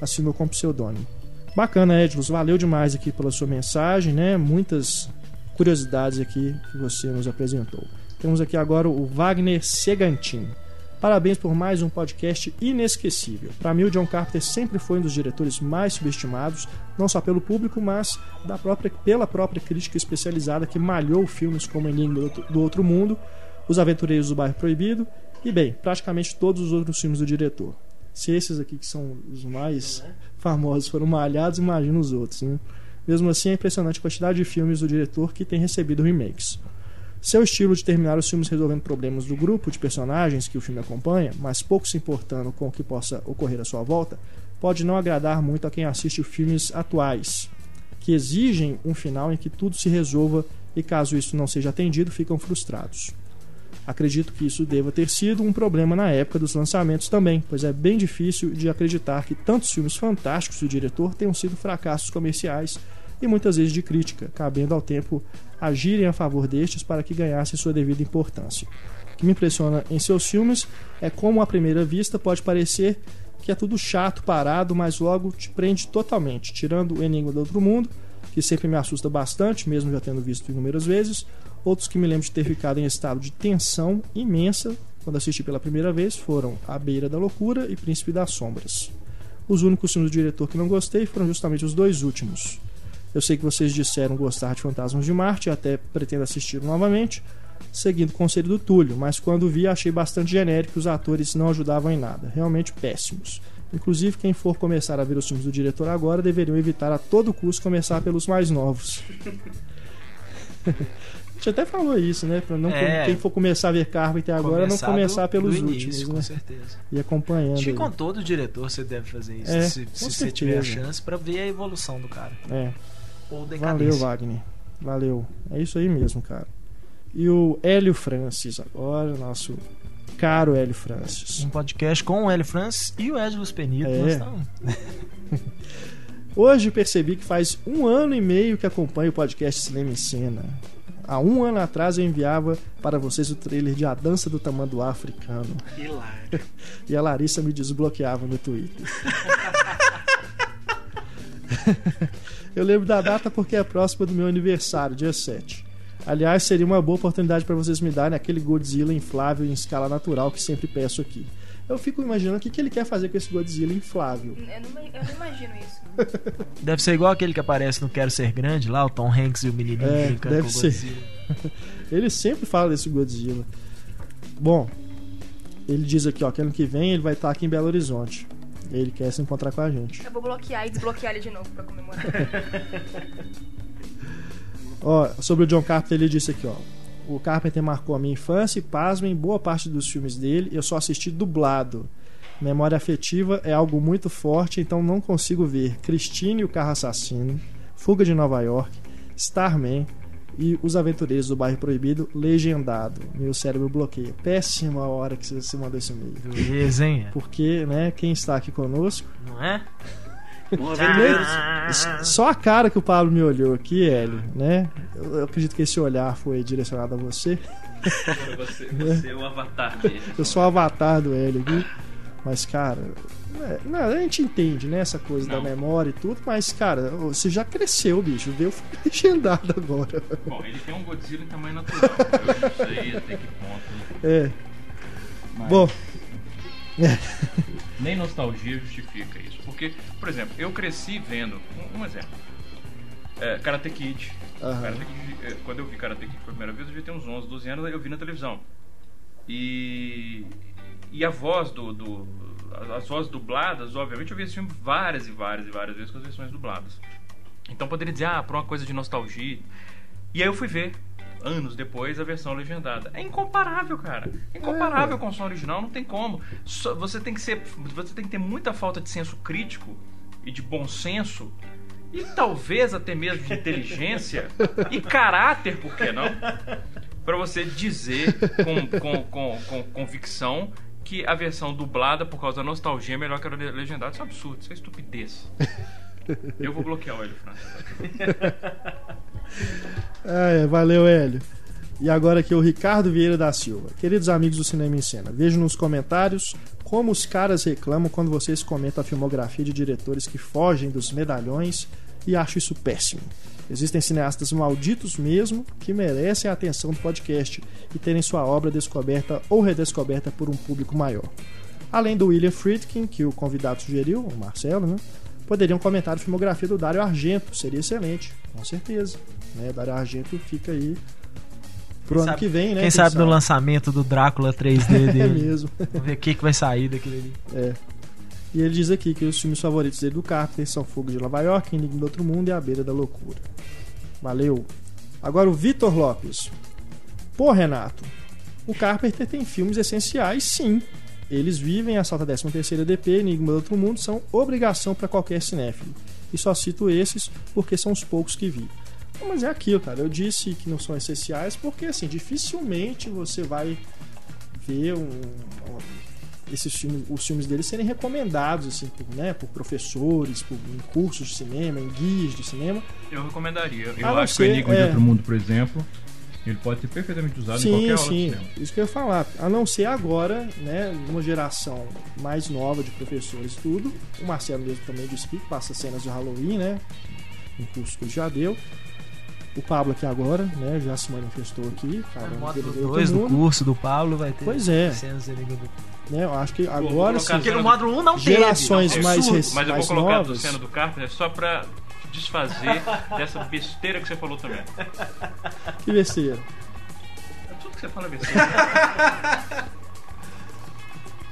assinou com pseudônimo. Bacana, Edlos. Valeu demais aqui pela sua mensagem, né? Muitas curiosidades aqui que você nos apresentou. Temos aqui agora o Wagner Segantin. Parabéns por mais um podcast inesquecível. Para mim, o John Carpenter sempre foi um dos diretores mais subestimados, não só pelo público, mas da própria, pela própria crítica especializada que malhou filmes como Outro- do Outro Mundo, Os Aventureiros do Bairro Proibido e, bem, praticamente todos os outros filmes do diretor. Se esses aqui que são os mais famosos foram malhados, imagina os outros. Né? Mesmo assim, é impressionante a quantidade de filmes do diretor que tem recebido remakes. Seu estilo de terminar os filmes resolvendo problemas do grupo de personagens que o filme acompanha, mas pouco se importando com o que possa ocorrer à sua volta, pode não agradar muito a quem assiste filmes atuais, que exigem um final em que tudo se resolva e, caso isso não seja atendido, ficam frustrados. Acredito que isso deva ter sido um problema na época dos lançamentos também, pois é bem difícil de acreditar que tantos filmes fantásticos do diretor tenham sido fracassos comerciais e muitas vezes de crítica, cabendo ao tempo agirem a favor destes para que ganhasse sua devida importância. O que me impressiona em seus filmes é como à primeira vista pode parecer que é tudo chato, parado, mas logo te prende totalmente, tirando o Enigma do Outro Mundo, que sempre me assusta bastante, mesmo já tendo visto inúmeras vezes. Outros que me lembro de ter ficado em estado de tensão imensa quando assisti pela primeira vez foram A Beira da Loucura e Príncipe das Sombras. Os únicos filmes do diretor que não gostei foram justamente os dois últimos. Eu sei que vocês disseram gostar de Fantasmas de Marte e até pretendo assistir novamente, seguindo o conselho do Túlio, mas quando vi achei bastante genérico os atores não ajudavam em nada, realmente péssimos. Inclusive, quem for começar a ver os filmes do diretor agora deveriam evitar a todo custo começar pelos mais novos. A gente até falou isso, né? Pra não, É. quem for começar a ver Carpenter agora Começar não começar do- pelos do últimos, início, né? Com certeza. E acompanhando. Acho que com todo diretor você deve fazer isso, É, se, se você tiver a chance pra ver a evolução do cara. É. Ou Valeu, decadência. Wagner. Valeu. É isso aí mesmo, cara. E o Hélio Francis agora, nosso caro Hélio Francis. Um podcast com o Hélio Francis e o Edlos Penito. É. Hoje percebi que faz um ano e meio que acompanho o podcast Cinema em Cena. Há um ano atrás eu enviava para vocês o trailer de A Dança do Tamanduá Africano. Hilário. E a Larissa me desbloqueava no Twitter. eu lembro da data porque é próxima do meu aniversário, dia 7. Aliás, seria uma boa oportunidade para vocês me darem aquele Godzilla inflável em escala natural que sempre peço aqui. Eu fico imaginando o que, que ele quer fazer com esse Godzilla inflável. Eu não, eu não imagino isso. Deve ser igual aquele que aparece no Quero Ser Grande lá, o Tom Hanks e o menininho É, brincando deve com o ser. Godzilla. Ele sempre fala desse Godzilla. Bom, ele diz aqui, ó, que ano que vem ele vai estar aqui em Belo Horizonte. Ele quer se encontrar com a gente. Eu vou bloquear e desbloquear ele de novo pra comemorar. Ó, sobre o John Carpenter, ele disse aqui, ó. O Carpenter marcou a minha infância e, pasmem, boa parte dos filmes dele eu só assisti dublado. Memória afetiva é algo muito forte, então não consigo ver Christine e o Carro Assassino, Fuga de Nova York, Starman e Os Aventureiros do Bairro Proibido, legendado. Meu cérebro bloqueia. Péssima hora que você mandou esse e-mail. Beleza, hein? Porque, né, quem está aqui conosco Não é? Só a cara que o Pablo me olhou aqui, Hélio, né? Eu, eu acredito que esse olhar foi direcionado a você. Você, você é o avatar dele. Eu sou o avatar do Hélio aqui. Mas, cara, é, não, a gente entende, né? Essa coisa da Não. memória e tudo, mas, cara, você já cresceu, bicho. Veio legendado agora. Bom, ele tem um Godzilla em tamanho natural. Eu não sei até que ponto. É. Mas Bom, nem nostalgia justifica isso. Porque, por exemplo, eu cresci vendo. Um, um exemplo. É, Karate Kid. Aham. Karate Kid, é, Quando eu vi Karate Kid pela primeira vez, eu devia ter uns 11, 12 anos, eu vi na televisão. E. E a voz do. do as- as vozes dubladas, obviamente, eu vi esse filme várias e várias e várias vezes com as versões dubladas. Então poderia dizer, ah, por uma coisa de nostalgia. E aí eu fui ver, anos depois, a versão legendada. É incomparável, cara. É incomparável com o som original, não tem como. Só- você tem que ser. Você tem que ter muita falta de senso crítico e de bom senso. E talvez até mesmo de inteligência e caráter, por que não? Pra você dizer com, com, com, com convicção que a versão dublada, por causa da nostalgia, é melhor que a le- legendada. Isso é um absurdo, isso é estupidez. Eu vou bloquear o Hélio França. É, valeu, Hélio. E agora aqui o Ricardo Vieira da Silva. Queridos amigos do Cinema em Cena, vejo nos comentários como os caras reclamam quando vocês comentam a filmografia de diretores que fogem dos medalhões e acho isso péssimo. Existem cineastas malditos mesmo que merecem a atenção do podcast e terem sua obra descoberta ou redescoberta por um público maior. Além do William Friedkin, que o convidado sugeriu, o Marcelo, né? Poderiam comentar a filmografia do Dario Argento, seria excelente, com certeza. Né? Dario Argento fica aí pro ano sabe- que vem, né? Quem sabe no lançamento do Drácula 3D É dele. mesmo. Vamos ver o que, que vai sair daquilo ali. É. E ele diz aqui que os filmes favoritos dele do Carpenter são Fogo de Nova York, Enigma do Outro Mundo e A Beira da Loucura. Valeu. Agora o Vitor Lopes. Pô, Renato, o Carpenter tem filmes essenciais, sim. Eles vivem Assalto à 13ª DP, Enigma do Outro Mundo, são obrigação para qualquer cinéfilo. E só cito esses porque são os poucos que vi. Mas é aquilo, cara. Eu disse que não são essenciais porque, assim, dificilmente você vai ver um, um- esses filmes, os filmes dele serem recomendados assim por, né, por professores, por, em cursos de cinema, em guias de cinema. Eu recomendaria. Eu A acho que o Enigma é. de Outro Mundo, por exemplo, ele pode ser perfeitamente usado em sim, qualquer aula de sim, cinema. isso que eu ia falar. A não ser agora, né, numa geração mais nova de professores e tudo. O Marcelo mesmo também disse que passa cenas de Halloween, né, em curso que ele já deu. O Pablo aqui agora, né, já se manifestou aqui. 2 todo do curso do Paulo vai ter. Pois é. cenas do- Né, eu acho que agora sim. colocar Porque no módulo 1 não teve. Gerações É mais absurdo. recentes. Mas eu vou mais colocar novas. do cena do Carpenter só pra desfazer dessa besteira que você falou também. Que besteira. Tudo que você fala é besteira.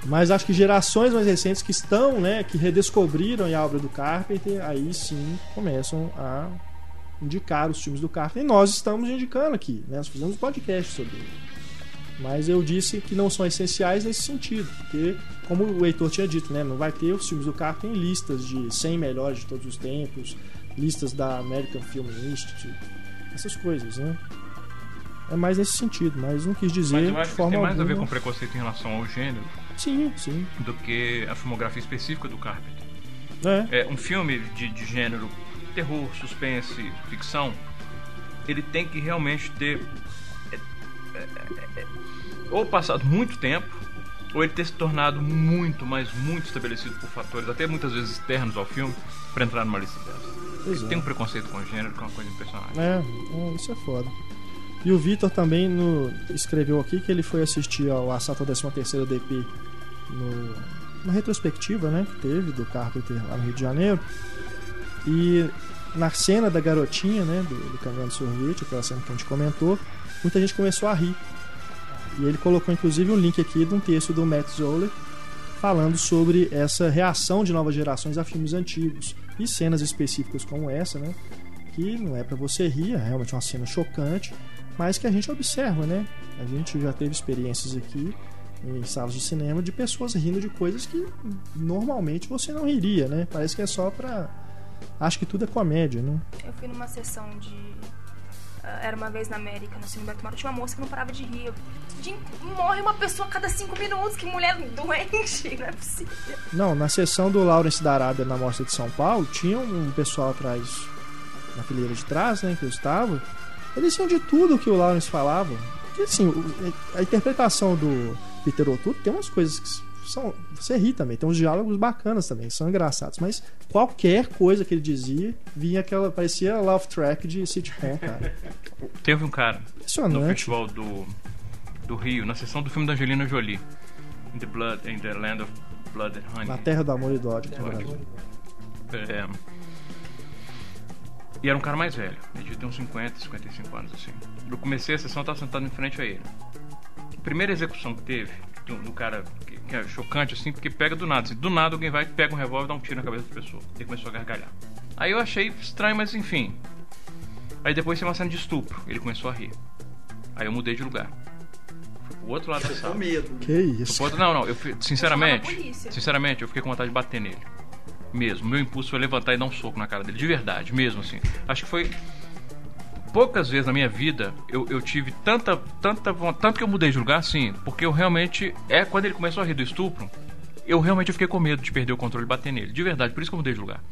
Mas acho que gerações mais recentes que estão, né, que redescobriram a obra do Carpenter, aí sim começam a indicar os filmes do Carpenter. E nós estamos indicando aqui, né? Nós fizemos um podcast sobre ele. Mas eu disse que não são essenciais nesse sentido, porque, como o Heitor tinha dito, né, não vai ter os filmes do Carpenter em listas de 100 melhores de todos os tempos, listas da American Film Institute, essas coisas, né? É mais nesse sentido, mas não quis dizer Mas eu de acho que isso forma tem mais a ver alguma. com preconceito em relação ao gênero Sim, sim. do que a filmografia específica do Carpenter. É. É, um filme de, de gênero terror, suspense, ficção, ele tem que realmente ter é, é, é, é, ou passado muito tempo, ou ele ter se tornado muito, mas muito estabelecido por fatores, até muitas vezes externos ao filme, para entrar numa lista dessa. Pois é. Tem um preconceito com o gênero que é uma coisa impressionante. É, é, isso é foda. E o Vitor também no- escreveu aqui que ele foi assistir ao Assalto à 13ª DP no, uma retrospectiva, né, que teve do Carpenter lá no Rio de Janeiro. E na cena da garotinha, né, do, do caminhão de sorvete, aquela cena que a gente comentou, muita gente começou a rir. E ele colocou inclusive um link aqui de um texto do Matt Zoller falando sobre essa reação de novas gerações a filmes antigos e cenas específicas como essa, né? Que não é para você rir, é realmente uma cena chocante, mas que a gente observa, né? A gente já teve experiências aqui em salas de cinema de pessoas rindo de coisas que normalmente você não riria, né? Parece que é só pra. Acho que tudo é comédia, né? Eu fui numa sessão de. Ah, era uma vez na América, no Cine Beto Maro, tinha uma moça que não parava de rir. Gente, morre uma pessoa a cada cinco minutos, que mulher doente, não é possível. Não, na sessão do Lawrence da Arábia na Mostra de São Paulo, tinha um pessoal atrás, na fileira de trás, né, que eu estava. Eles tinham de tudo que o Lawrence falava. Porque, assim, a interpretação do Peter O'Toole tem umas coisas que são. Você ri também, tem uns diálogos bacanas também, são engraçados. Mas qualquer coisa que ele dizia, vinha aquela. parecia love track de sitcom, cara. Teve um cara no festival do, do Rio, na sessão do filme da Angelina Jolie. In the, blood, in the Land of Blood and Honey. Na Terra do Amor e do Ódio, que é Ódio. Brasil. É, E era um cara mais velho, ele devia ter uns 50, 55 anos assim. Eu comecei a sessão, eu tava sentado em frente a ele. A primeira execução que teve, do, do cara que, que é chocante assim, porque pega do nada. assim, do nada alguém vai, pega um revólver e dá um tiro na cabeça da pessoa. Ele começou a gargalhar. Aí eu achei estranho, mas enfim. Aí depois tem uma cena de estupro, ele começou a rir. Aí eu mudei de lugar. Fui pro outro lado da Com sala. medo. Que isso. Pode- Não, não, eu fui- sinceramente, sinceramente, eu fiquei com vontade de bater nele. Mesmo. Meu impulso foi levantar e dar um soco na cara dele, de verdade, mesmo assim. Acho que foi poucas vezes na minha vida eu, eu tive tanta tanta vontade, tanto que eu mudei de lugar, sim, porque eu realmente é quando ele começou a rir do estupro, eu realmente fiquei com medo de perder o controle e bater nele, de verdade, por isso que eu mudei de lugar.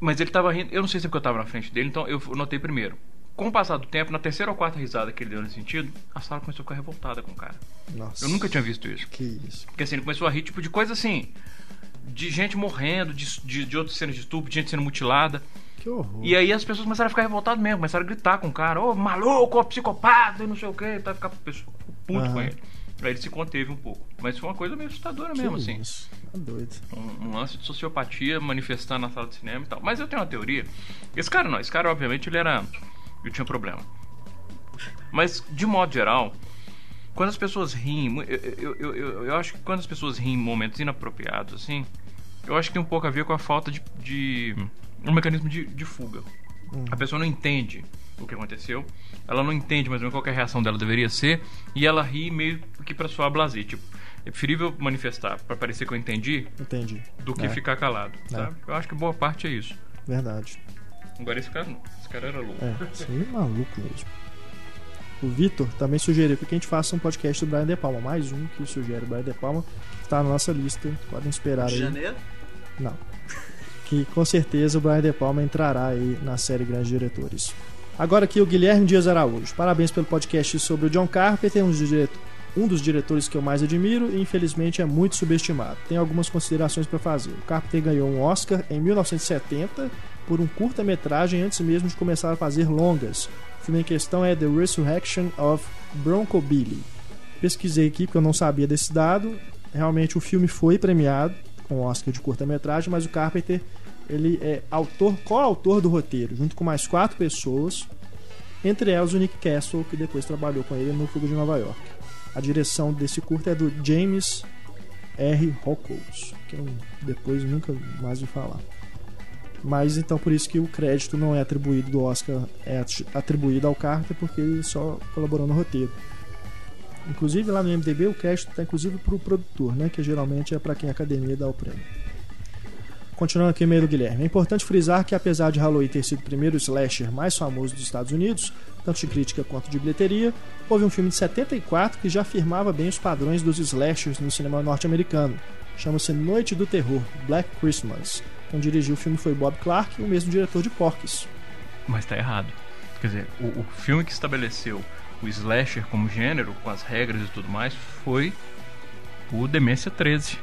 Mas ele tava rindo, eu não sei se é porque eu tava na frente dele, então eu notei primeiro. Com o passar do tempo, na terceira ou quarta risada que ele deu nesse sentido, a sala começou a ficar revoltada com o cara. Nossa. Eu nunca tinha visto isso. Que isso. Porque assim, ele começou a rir tipo de coisa assim. De gente morrendo, de, de, de outras cenas de estupro, de gente sendo mutilada. Que horror. E aí as pessoas começaram a ficar revoltadas mesmo, começaram a gritar com o cara, ô maluco, ô psicopata, e não sei o que, tá ficar puto Aham. com ele. Aí ele se conteve um pouco. Mas foi uma coisa meio assustadora Que mesmo, assim. Isso. Tá doido. Um, um lance de sociopatia manifestando na sala de cinema e tal. Mas eu tenho uma teoria. Esse cara não, esse cara obviamente ele era. Ele tinha problema. Mas, de modo geral, quando as pessoas riem, eu, eu, eu, eu acho que quando as pessoas riem em momentos inapropriados, assim, eu acho que tem um pouco a ver com a falta de. de um mecanismo de, de fuga. A pessoa não entende o que aconteceu, ela não entende mais ou menos qual que a reação dela deveria ser, e ela ri meio que pra soar blazer. Tipo, é preferível manifestar pra parecer que eu entendi Entendi. do que É. ficar calado, sabe? Eu acho que boa parte é isso. Verdade. Agora esse cara não. Esse cara era louco. É, isso aí é maluco mesmo. O Vitor também sugeriu que a gente faça um podcast do Brian De Palma. Mais um que sugere o Brian De Palma, que tá na nossa lista. Podem esperar De aí. janeiro? Não. Que com certeza o Brian De Palma entrará aí na série Grandes Diretores. Agora aqui o Guilherme Dias Araújo. Parabéns pelo podcast sobre o John Carpenter, um dos, direto- um dos diretores que eu mais admiro e infelizmente é muito subestimado. Tem algumas considerações para fazer. O Carpenter ganhou um Oscar em 1970 por um curta-metragem antes mesmo de começar a fazer longas. O filme em questão é The Resurrection of Bronco Billy. Pesquisei aqui porque eu não sabia desse dado. Realmente o filme foi premiado com o Oscar de curta-metragem, mas o Carpenter ele é autor, coautor do roteiro, junto com mais quatro pessoas, entre elas o Nick Castle, que depois trabalhou com ele no Fuga de Nova York. A direção desse curta é do James R. Hockles, que eu depois nunca mais vi falar. Mas então por isso que o crédito não é atribuído do Oscar, é atri- atribuído ao Carter, porque ele só colaborou no roteiro. Inclusive lá no MDB o crédito está inclusive para o produtor, né, que geralmente é para quem a academia dá o prêmio. Continuando aqui o e-mail do Guilherme. É importante frisar que, apesar de Halloween ter sido o primeiro slasher mais famoso dos Estados Unidos, tanto de crítica quanto de bilheteria, houve um filme de 74 que já afirmava bem os padrões dos slashers no cinema norte-americano. Chama-se Noite do Terror, Black Christmas. Quem dirigiu o filme foi Bob Clark, o mesmo diretor de Porky's. Mas tá errado. Quer dizer, o, o filme que estabeleceu o slasher como gênero, com as regras e tudo mais, foi o Demência 13.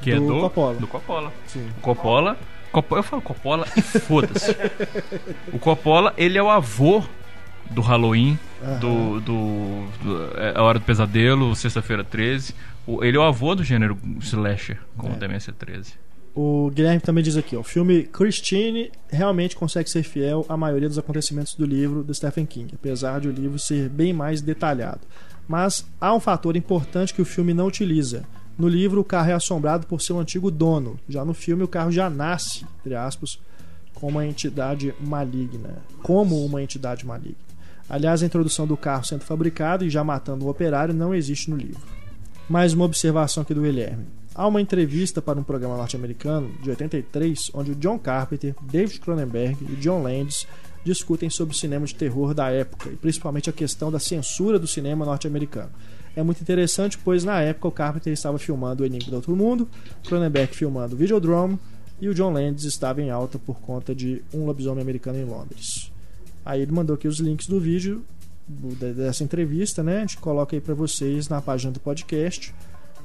Que é Do do Coppola. Do Coppola. Sim. O Coppola. Coppola eu falo Coppola e foda-se. o Coppola, ele é o avô do Halloween, Aham. do, do, do- é, A Hora do Pesadelo, Sexta-feira 13. O- ele é o avô do gênero slasher, como É. Demência 13. O Guilherme também diz aqui, ó, o filme Christine realmente consegue ser fiel à maioria dos acontecimentos do livro do Stephen King, apesar de o livro ser bem mais detalhado. Mas há um fator importante que o filme não utiliza. No livro, o carro é assombrado por seu antigo dono. Já no filme, o carro já nasce, entre aspas, com uma entidade maligna. Como uma entidade maligna. Aliás, a introdução do carro sendo fabricado e já matando o operário não existe no livro. Mais uma observação aqui do Guilherme. Há uma entrevista para um programa norte-americano de 83, onde o John Carpenter, David Cronenberg e John Landis discutem sobre o cinema de terror da época e principalmente a questão da censura do cinema norte-americano. É muito interessante, pois na época o Carpenter estava filmando O Enigma do Outro Mundo, Cronenberg filmando Videodrome e o John Landis estava em alta por conta de Um Lobisomem Americano em Londres. Aí ele mandou aqui os links do vídeo dessa entrevista, né? A gente coloca aí para vocês na página do podcast.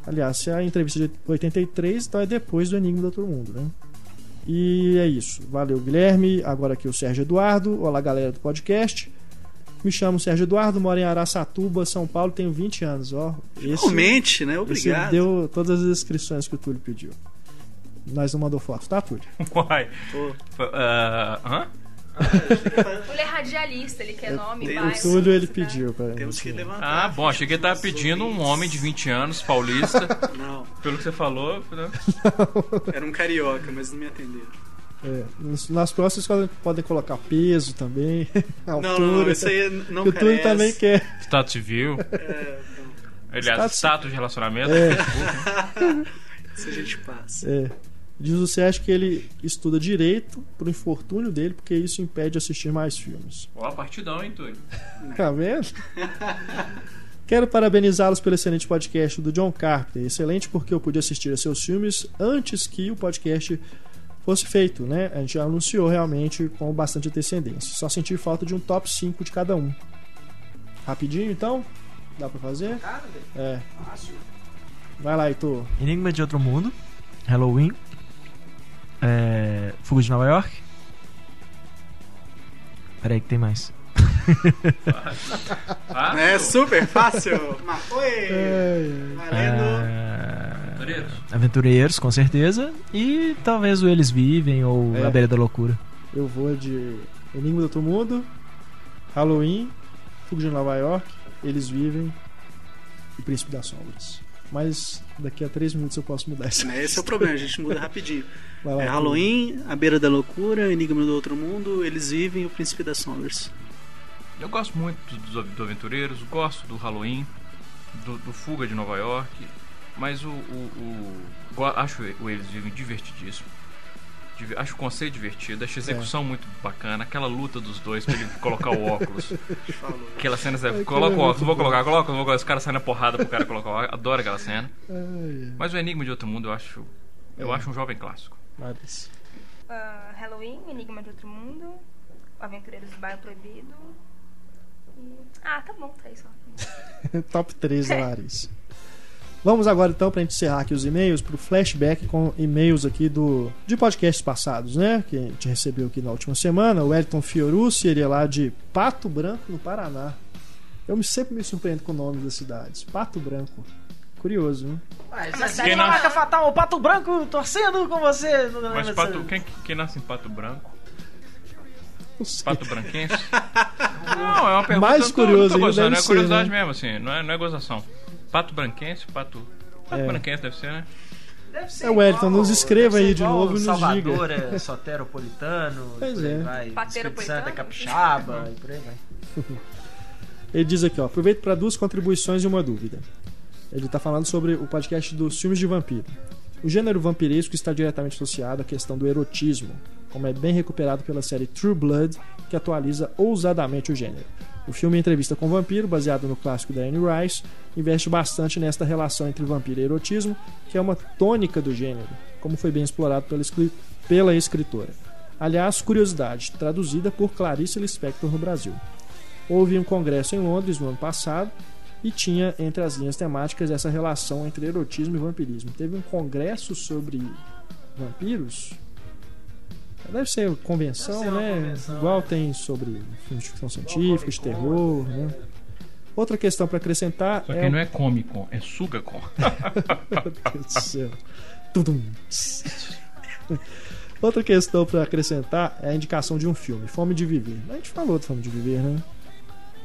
Aliás, se a entrevista de 83, então é depois do Enigma do Outro Mundo, né? E é isso. Valeu, Guilherme. Agora aqui o Sérgio Eduardo. Olá, galera do podcast. Me chamo Sérgio Eduardo, moro em Araçatuba, São Paulo, tenho 20 anos, ó. Esse, Realmente, né? esse Obrigado. deu todas as inscrições que o Túlio pediu. Nós não mandou foto, tá, Túlio? Uai. Ah, hã? Ele é radialista, ele quer nome, tem O. Túlio ele pediu pra temos que levantar. Ah, bom, achei que ele tava pedindo um homem de 20 anos, paulista. Não, Pelo que você falou, né? era um carioca, mas não me atenderam. É, nas próximas podem, podem colocar peso também, Não, altura. não, não, isso aí não que o Túlio carece. também quer. Status civil. É, Aliás, Status- status de relacionamento. É. não, isso a gente passa. É. Diz o Sérgio que ele estuda direito pro infortúnio dele, porque isso impede de assistir mais filmes. Ó, partidão, hein, Túlio? Tá vendo? Quero parabenizá-los pelo excelente podcast do John Carpenter. Excelente porque eu pude assistir a seus filmes antes que o podcast fosse feito, né? A gente já anunciou realmente com bastante antecedência. Só senti falta de um top 5 de cada um. Rapidinho então? Dá pra fazer? É. Vai lá, Heitor. Enigma de Outro Mundo, Halloween, é, Fuga de Nova York. Peraí que tem mais. Ah, É super fácil. Mas, oi! É, Valendo. É, Aventureiros. Aventureiros, com certeza. E talvez o Eles Vivem ou É. A Beira da Loucura. eu vou de Enigma do Outro Mundo, Halloween, Fuga de Nova York, Eles Vivem e Príncipe das Sombras. Mas daqui a 3 minutos eu posso mudar isso. Esse é o problema, a gente muda rapidinho. Vai lá, É Halloween, A Beira da Loucura, Enigma do Outro Mundo, Eles Vivem e O Príncipe das Sombras. Eu gosto muito dos do Aventureiros, gosto do Halloween, do, do Fuga de Nova York, mas o, o, o- acho o Eles Vivem divertidíssimo. Acho o conceito divertido, acho a execução muito bacana, aquela luta dos dois pra ele colocar o óculos. Falou. Aquela cena, você Aquilo coloca é o óculos, vou colocar, coloca, vou colocar, os caras saem na porrada pro cara colocar o óculos, adoro aquela cena. Mas o Enigma de Outro Mundo eu acho, eu É. acho um jovem clássico. Mas- Ah, Halloween, Enigma de Outro Mundo, Aventureiros do Bairro Proibido. E... Ah, tá bom, três só. Top 3 da Larissa. Vamos agora então para encerrar aqui os e-mails pro flashback com e-mails aqui do de podcasts passados, né? Que a gente recebeu aqui na última semana. O Elton Fiorucci, ele é lá de Pato Branco, no Paraná. Eu me, sempre me surpreendo com nomes das cidades. Pato Branco. Curioso, né? Mas Quem não- Marca fatal, o Pato Branco torcendo com você. Mas pato, quem, quem nasce em Pato Branco? Não sei. Pato branquense? Não, é uma pergunta. Mais não curioso não tô deve é ser, curiosidade né? mesmo, assim, não é, não é gozação. Pato branquense, pato. Pato É. branquense deve ser, né? Deve ser É, Wellington, nos escreva aí de novo e nos Salvador diga. é soteropolitano, Pois é. vai. É capixaba e por aí vai. Ele diz aqui, ó, aproveito para duas contribuições e uma dúvida. Ele está falando sobre o podcast dos filmes de vampiro. O gênero vampiresco está diretamente associado à questão do erotismo, como é bem recuperado pela série True Blood, que atualiza ousadamente o gênero. O filme Entrevista com o Vampiro, baseado no clássico da Anne Rice, investe bastante nesta relação entre vampiro e erotismo, que é uma tônica do gênero, como foi bem explorado pela, pela escritora. Aliás, curiosidade, traduzida por Clarice Lispector no Brasil. Houve um congresso em Londres no ano passado e tinha entre as linhas temáticas essa relação entre erotismo e vampirismo. Teve um congresso sobre vampiros? Deve ser convenção, Deve ser né? convenção, Igual é. tem sobre filmes de ficção científica, de terror, né? Outra questão para acrescentar Só é que o- não é Comic Con, é Suga Con. Meu Deus do céu. Tudum. Outra questão pra acrescentar é a indicação de um filme, Fome de Viver. A gente falou de Fome de Viver, né?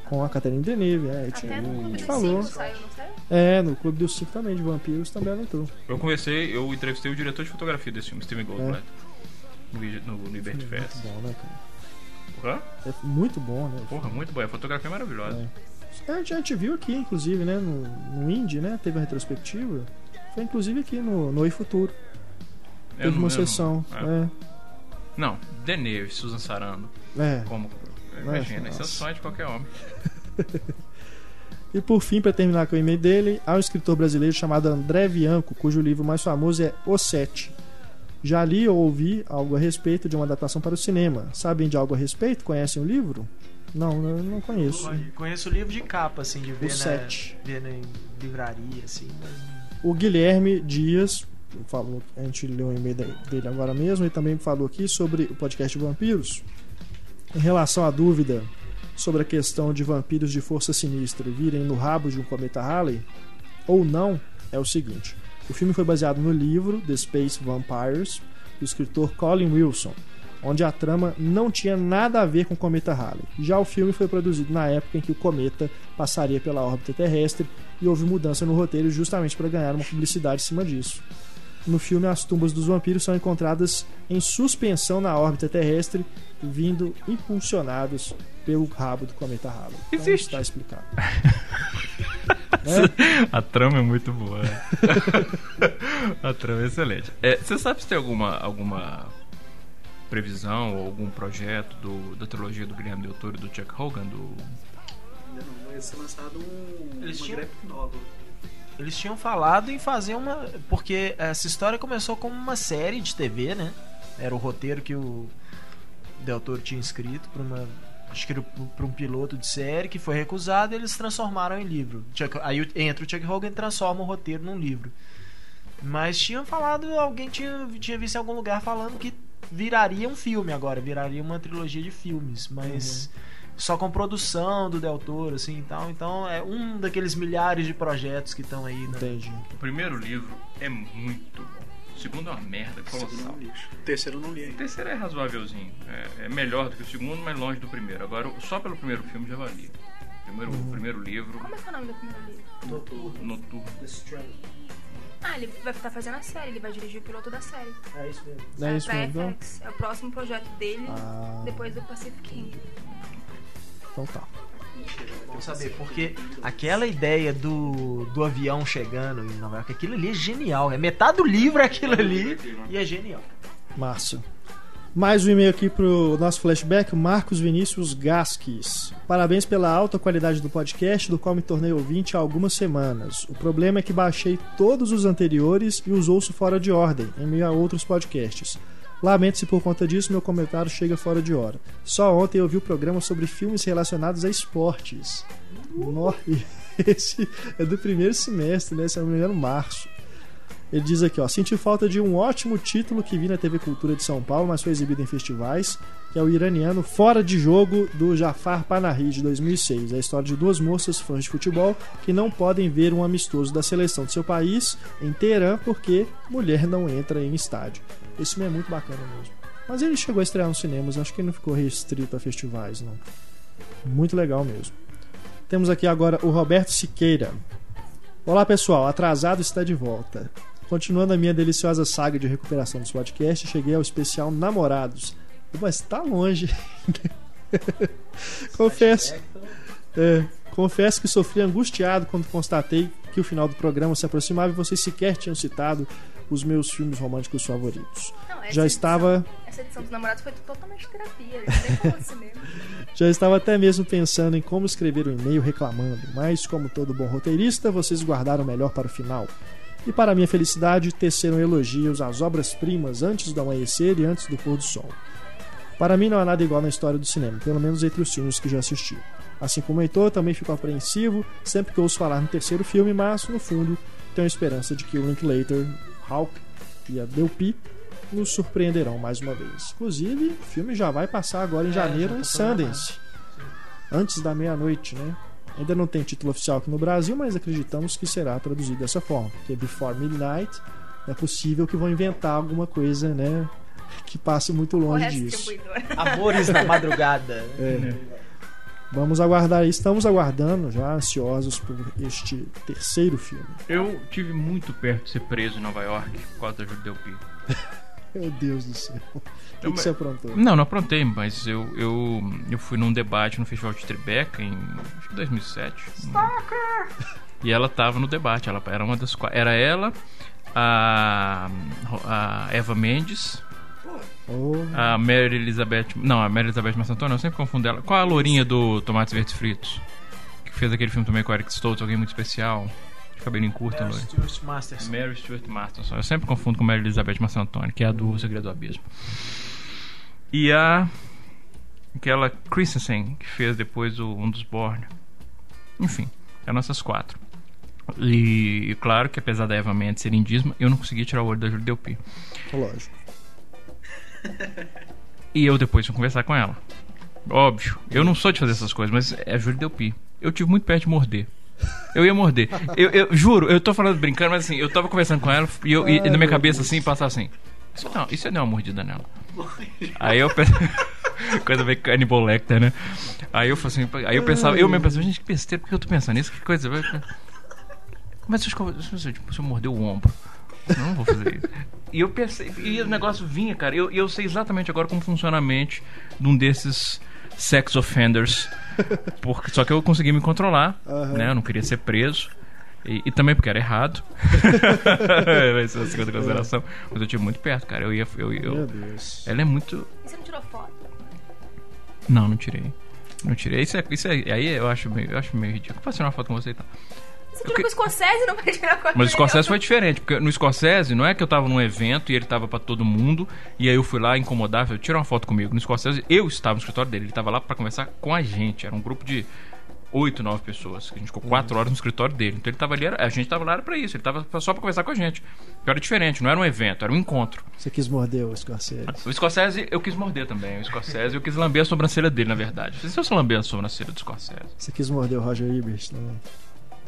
Com a Catherine Deneuve, é, Até no a Clube gente dos falou. Cinco saiu, não saiu? É, no Clube dos Cinco também, de vampiros, também ela entrou. Eu conversei, eu entrevistei o diretor de fotografia desse filme, Steven Goldblatt. No, no, no Liberty Muito Fest. bom, né, cara? É muito bom, né? Porra, muito bom. A fotografia é maravilhosa. É, a, gente, viu aqui, inclusive, né? No, no Indie, né? Teve uma retrospectiva. Foi inclusive aqui no, no Oi Futuro. Eu Teve não- uma eu não- sessão. é. Não, Deneuve, Susan Sarandon. É. é. Como? Imagina, isso é o sonho de qualquer homem. E por fim, para terminar com o e-mail dele, há um escritor brasileiro chamado André Bianco, cujo livro mais famoso é O Sete. Já li ou ouvi algo a respeito de uma adaptação para o cinema. Sabem de algo a respeito? Conhecem o livro? Não, eu não conheço. Conheço o livro de capa, assim, de ver, O na, Sete. ver na livraria, assim, O Guilherme Dias, falou, a gente leu o e-mail de- dele agora mesmo, e também falou aqui sobre o podcast de vampiros. Em relação à dúvida sobre a questão de vampiros de força sinistra virem no rabo de um cometa Halley, ou não, é o seguinte: o filme foi baseado no livro The Space Vampires, do escritor Colin Wilson, onde a trama não tinha nada a ver com o cometa Halley. Já o filme foi produzido na época em que o cometa passaria pela órbita terrestre e houve mudança no roteiro justamente para ganhar uma publicidade em cima disso. No filme, as tumbas dos vampiros são encontradas em suspensão na órbita terrestre, vindo impulsionados pelo rabo do cometa Halley. Então, Existe. está explicado. A trama é muito boa. né? a trama é excelente. É, você sabe se tem alguma, alguma previsão ou algum projeto do, da trilogia do Guilherme Del Toro e do Chuck Hogan? Do... Ainda não, vai ser lançado um, Eles uma tinham- graphic novel. Eles tinham falado em fazer uma. Porque essa história começou como uma série de TV, né? Era o roteiro que o Del Toro tinha escrito para uma. Acho que era para um piloto de série que foi recusado e eles transformaram em livro. Chuck- aí entra o Chuck Hogan e transforma o roteiro num livro. Mas tinham falado, alguém tinha, tinha visto em algum lugar falando que viraria um filme agora, viraria uma trilogia de filmes, mas só com produção do Del Toro, assim e tal. Então é um daqueles milhares de projetos que estão aí, né? Entendi. O primeiro livro é muito bom. O segundo é uma merda colossal. li. O terceiro eu não li O terceiro é razoávelzinho. É, é melhor do que o segundo, mas longe do primeiro. Agora, só pelo primeiro filme já valia. Primeiro, O primeiro livro, Como é que é o nome do primeiro livro? Noturno. Ah, ele vai estar fazendo a série, ele vai dirigir o piloto da série. É isso mesmo. É isso pra mesmo. então? FX. É o próximo projeto dele, Ah. depois do Pacific King. Então tá. Vamos saber, porque aquela ideia do, do avião chegando em Nova York, aquilo ali é genial. É metade do livro aquilo ali e é genial. Márcio. Mais um e-mail aqui pro nosso flashback, Marcos Vinícius Gasques. Parabéns pela alta qualidade do podcast, do qual me tornei ouvinte há algumas semanas. O problema é que baixei todos os anteriores e os ouço fora de ordem, em meio a outros podcasts. Lamento se por conta disso meu comentário chega fora de hora. Só ontem eu vi o programa sobre filmes relacionados a esportes. No- Esse é do primeiro semestre, né? Se não me engano, março. Ele diz aqui, ó, senti falta de um ótimo título que vi na TV Cultura de São Paulo, mas foi exibido em festivais, que é o iraniano Fora de Jogo do Jafar Panahi de 2006. É a história de duas moças fãs de futebol que não podem ver um amistoso da seleção do seu país em Teherã porque mulher não entra em estádio. Esse filme é muito bacana mesmo. Mas ele chegou a estrear nos cinemas, acho que ele não ficou restrito a festivais, não. Muito legal mesmo. Temos aqui agora o Roberto Siqueira. Olá pessoal, atrasado está de volta. Continuando a minha deliciosa saga de recuperação dos podcasts, cheguei ao especial Namorados. Mas tá longe. Confesso. É, confesso que sofri angustiado quando constatei que o final do programa se aproximava e vocês sequer tinham citado os meus filmes românticos favoritos. Não, Já edição- estava Essa edição dos namorados foi totalmente terapia. A gente nem falou de cinema. Já estava até mesmo pensando em como escrever um e-mail reclamando, mas como todo bom roteirista, vocês guardaram o melhor para o final. E para minha felicidade, teceram elogios às obras-primas antes do amanhecer e antes do pôr do sol. Para mim não há nada igual na história do cinema, pelo menos entre os filmes que já assisti. Assim como o Heitor, também fico apreensivo sempre que ouço falar no terceiro filme, mas, no fundo, tenho a esperança de que o Linklater, Hawk e a Delpy nos surpreenderão mais uma vez. Inclusive, o filme já vai passar agora em É, janeiro em tá. Sundance. Antes da meia-noite, né? Ainda não tem título oficial aqui no Brasil, mas acreditamos que será traduzido dessa forma. Porque Before Midnight é possível que vão inventar alguma coisa, né? Que passe muito longe disso. Amores na madrugada. É. Vamos aguardar, estamos aguardando já ansiosos por este terceiro filme. Eu tive muito perto de ser preso em Nova York por causa da Judeu Pi. Meu Deus do céu. O que, Eu- que você aprontou? Não, não aprontei, mas eu, eu, eu fui num debate no Festival de Tribeca em acho que 2007. E ela tava no debate, ela era uma das Era ela, a, a Eva Mendes, Oh, a Mary Elizabeth. Não, a Mary Elizabeth Massantoni, eu sempre confundo ela. Qual a lourinha do Tomates Verdes Fritos? Que fez aquele filme também com o Eric Stoltz, alguém muito especial. De cabelinho curto, É, loira. Stuart Masters. Mary Stuart Masterson. Eu sempre confundo com Mary Elizabeth Massantoni, que é a do Segredo do Abismo. E a. Aquela Christensen, que fez depois o, um dos Borne. Enfim, eram essas quatro. E, e claro que apesar da Eva Mendes ser indígena, eu não conseguia tirar o olho da Julia Delpy. lógico. E eu depois fui conversar com ela. Óbvio, eu não sou de fazer essas coisas, mas é a Júlia Delpy. Eu tive muito perto de morder. Eu ia morder. Eu, eu juro, eu tô falando brincando, mas assim, eu tava conversando com ela e, eu, e na minha cabeça Deus. assim, passar assim. Isso não, isso não é uma mordida nela. Aí eu pensei. coisa bem Cannibal Lecter, né? Aí eu assim, aí eu pensava, eu mesmo pensava, gente, que besteira, por que eu tô pensando nisso? Que coisa. Mas se eu, se eu, se eu morder o ombro. Eu não vou fazer isso. E eu pensei, e o negócio vinha, cara. Eu, eu sei exatamente agora como funciona a mente de um desses sex offenders. Porque, só que eu consegui me controlar, Aham. né? Eu não queria ser preso. E, e também porque era errado. Essa é a segunda consideração. Mas eu tive muito perto, cara. Eu ia. Eu, eu- Meu Deus. ela é muito. E você não tirou foto? Não, não tirei. Não tirei. Isso, é, isso é, aí eu acho meio, eu acho meio ridículo. Eu posso tirar uma foto com você e tal. Você tirou com o Scorsese e não vai tirar com a Mas o Scorsese foi diferente, porque no Scorsese não é que eu tava num evento e ele tava pra todo mundo, e aí eu fui lá incomodar, falei, tira uma foto comigo. No Scorsese eu estava no escritório dele, ele tava lá pra conversar com a gente, era um grupo de oito, nove pessoas, que a gente ficou quatro horas no escritório dele. Então ele tava ali, era- a gente tava lá era pra isso, ele tava só pra conversar com a gente. Então era diferente, não era um evento, era um encontro. Você quis morder o Scorsese. O Scorsese eu quis morder também, o Scorsese eu quis lamber a sobrancelha dele, na verdade. Se eu só lamber a sobrancelha do Scorsese, Você quis morder o Roger Ebert também.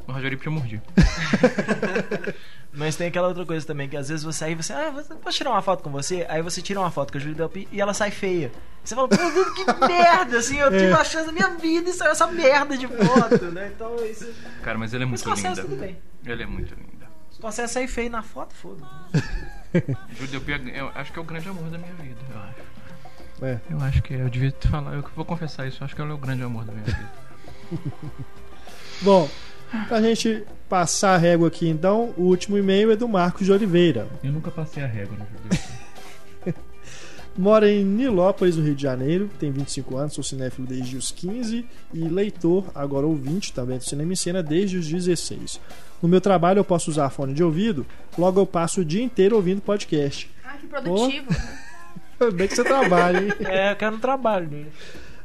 O Rogério tinha mordido. Mas tem aquela outra coisa também, que às vezes você aí você, ah, vou- posso tirar uma foto com você? Aí você tira uma foto com a Julia Delpy e ela sai feia. Você fala, pô, Deus, que merda, assim, eu tive uma chance da minha vida e saiu essa merda de foto, né? Então isso. Cara, mas ele é muito Scorsese linda. tudo bem. Ele é muito linda. Se você sair feio na foto, foda-se. Júlio Delpy, eu acho que é o grande amor da minha vida, eu acho. É. Eu acho que é, eu devia te falar, eu vou confessar isso, eu acho que ela é o grande amor da minha vida. Bom, pra gente passar a régua aqui então, o último e-mail é do Marcos de Oliveira. Eu nunca passei a régua no Júlio Delpy. Mora em Nilópolis, no Rio de Janeiro, tem 25 anos, sou cinéfilo desde os 15 e leitor, agora ouvinte também do Cinema em Cena desde os 16. No meu trabalho eu posso usar fone de ouvido, logo eu passo o dia inteiro ouvindo podcast. Ah, que produtivo. Bem que você trabalha, hein? É, eu quero no trabalho dele.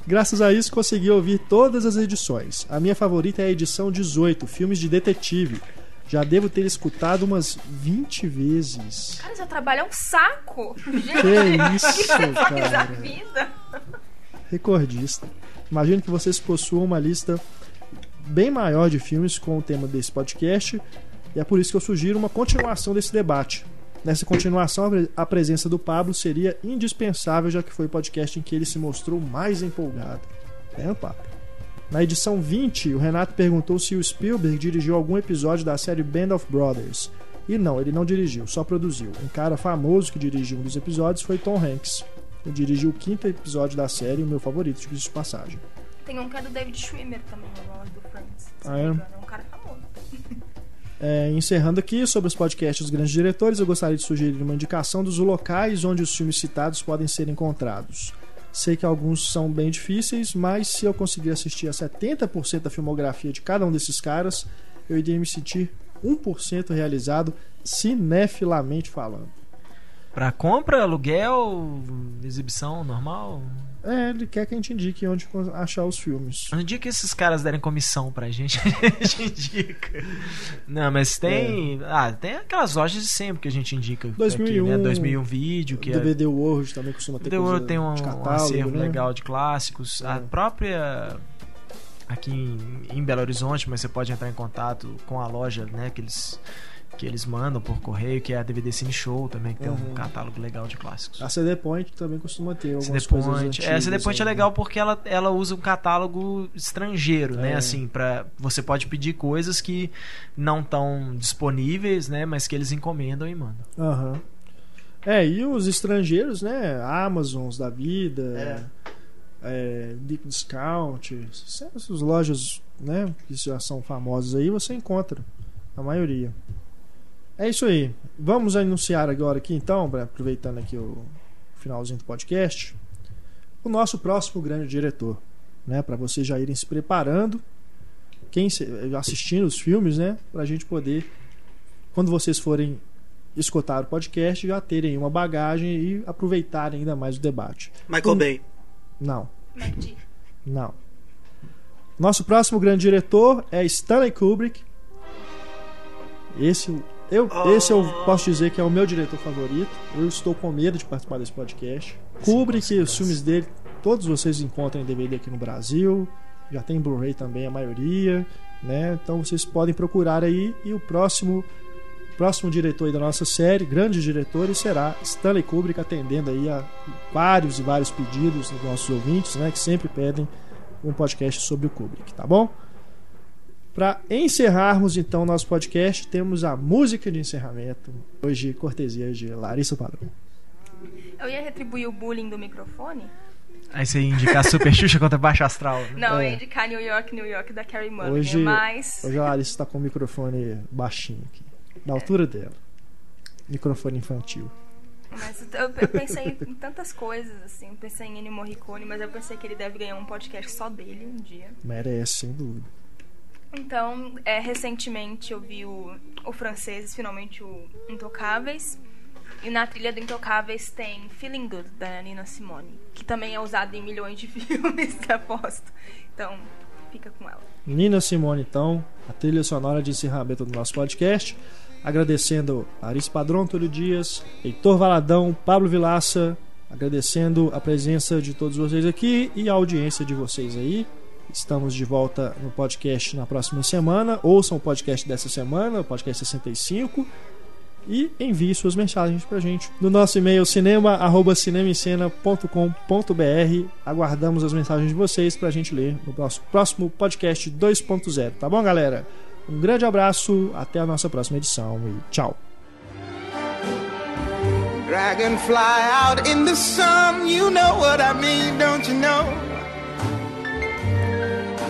Graças a isso consegui ouvir todas as edições. A minha favorita é a edição 18, filmes de detetive. Já devo ter escutado umas 20 vezes. Cara, seu trabalho é um saco. Que isso, cara. vida? Recordista. Imagino que vocês possuam uma lista bem maior de filmes com o tema desse podcast, e é por isso que eu sugiro uma continuação desse debate. Nessa continuação, a pre- a presença do Pablo seria indispensável, já que foi o podcast em que ele se mostrou mais empolgado. É, um papo. Na edição 20, o Renato perguntou se o Spielberg dirigiu algum episódio da série Band of Brothers. E não, ele não dirigiu, só produziu. Um cara famoso que dirigiu um dos episódios foi Tom Hanks. Ele dirigiu o quinto episódio da série, o meu favorito, de de passagem. Tem um que é do David Schwimmer também, o voz do Friends. Ah, é? É um cara. É, encerrando aqui sobre os podcasts dos grandes diretores, eu gostaria de sugerir uma indicação dos locais onde os filmes citados podem ser encontrados. Sei que alguns são bem difíceis, mas se eu conseguir assistir a 70% da filmografia de cada um desses caras, eu iria me sentir 1% realizado, cinefilamente falando. Pra compra, aluguel, exibição normal? É, ele quer que a gente indique onde achar os filmes. No dia que esses caras derem comissão pra gente, a gente indica. Não, mas tem. É. Ah, tem aquelas lojas de sempre que a gente indica. 2001. Aqui, né? 2001 vídeo. Que DVD é... World também costuma ter DVD World tem um, catálogo, um acervo né? legal de clássicos. É. A própria. Aqui em, em Belo Horizonte, mas você pode entrar em contato com a loja, né? Que eles que eles mandam por correio, que é a DVD Cine Show também, que uhum. tem um catálogo legal de clássicos. A CD Point também costuma ter algumas CD coisas Point. antigas, É, a CD Point aí, é legal porque ela, ela usa um catálogo estrangeiro, né? É. Assim, para você pode pedir coisas que não estão disponíveis, né? Mas que eles encomendam e mandam. Aham. É, e os estrangeiros, né? Amazons da vida, é, Deep Discount, essas lojas, né? Que já são famosas aí, você encontra a maioria. É isso aí. Vamos anunciar agora aqui então, aproveitando aqui o finalzinho do podcast, o nosso próximo grande diretor, né? Para vocês já irem se preparando, quem se- assistindo os filmes, né? Pra gente poder, quando vocês forem escutar o podcast, já terem uma bagagem e aproveitarem ainda mais o debate. Michael. Bay. Não, não. Nosso próximo grande diretor é Stanley Kubrick. Esse eu, esse eu posso dizer que é o meu diretor favorito. Eu estou com medo de participar desse podcast. Kubrick, os filmes dele, todos vocês encontram em DVD aqui no Brasil. Já tem Blu-ray também, a maioria, né? Então vocês podem procurar aí e o próximo próximo diretor da nossa série, grandes diretores, será Stanley Kubrick atendendo aí a vários e vários pedidos dos nossos ouvintes, né, que sempre pedem um podcast sobre o Kubrick, tá bom? Para encerrarmos então o nosso podcast, temos a música de encerramento, hoje cortesia de Larissa Padrão. Eu ia retribuir o bullying do microfone? Aí você ia indicar Super Xuxa contra Baixa Astral. né? Não, eu É. ia indicar New York, New York da Carrie Mulligan, Hoje, mas... hoje a Larissa está com o microfone baixinho aqui, na altura dela. Microfone infantil. Mas eu, eu pensei em tantas coisas, assim. Eu pensei em Ennio Morricone, mas eu pensei que ele deve ganhar um podcast só dele um dia. Merece, sem dúvida. Então, é, recentemente eu vi o, o francês, finalmente o Intocáveis. E na trilha do Intocáveis tem Feeling Good, da Nina Simone. Que também é usado em milhões de filmes, aposto. Então, fica com ela. Nina Simone, então, a trilha sonora de encerramento do nosso podcast. Agradecendo Aris Padrão, Túlio Dias, Heitor Valadão, Pablo Vilaça. Agradecendo a presença de todos vocês aqui e a audiência de vocês aí. Estamos de volta no podcast na próxima semana. Ouçam o podcast dessa semana, o podcast 65. E envie suas mensagens pra gente no nosso e-mail cinema@cinemascena.com.br. Aguardamos as mensagens de vocês pra gente ler no nosso próximo podcast 2.0, tá bom, galera? Um grande abraço, até a nossa próxima edição e tchau. Dragonfly out in the sun, you know what I mean, don't you know?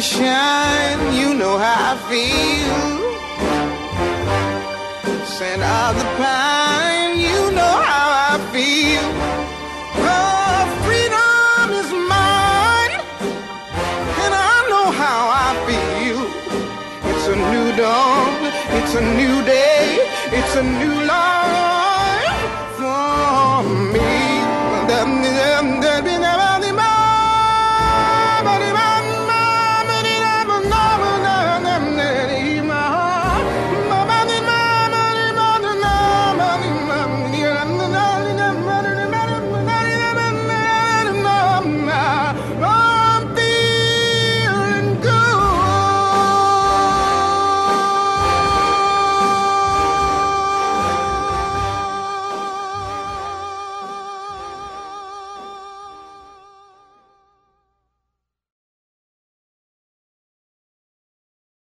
Shine, you know how I feel. Scent of the pine, you know how I feel. Oh, freedom is mine, and I know how I feel. It's a new dawn, it's a new day, it's a new life.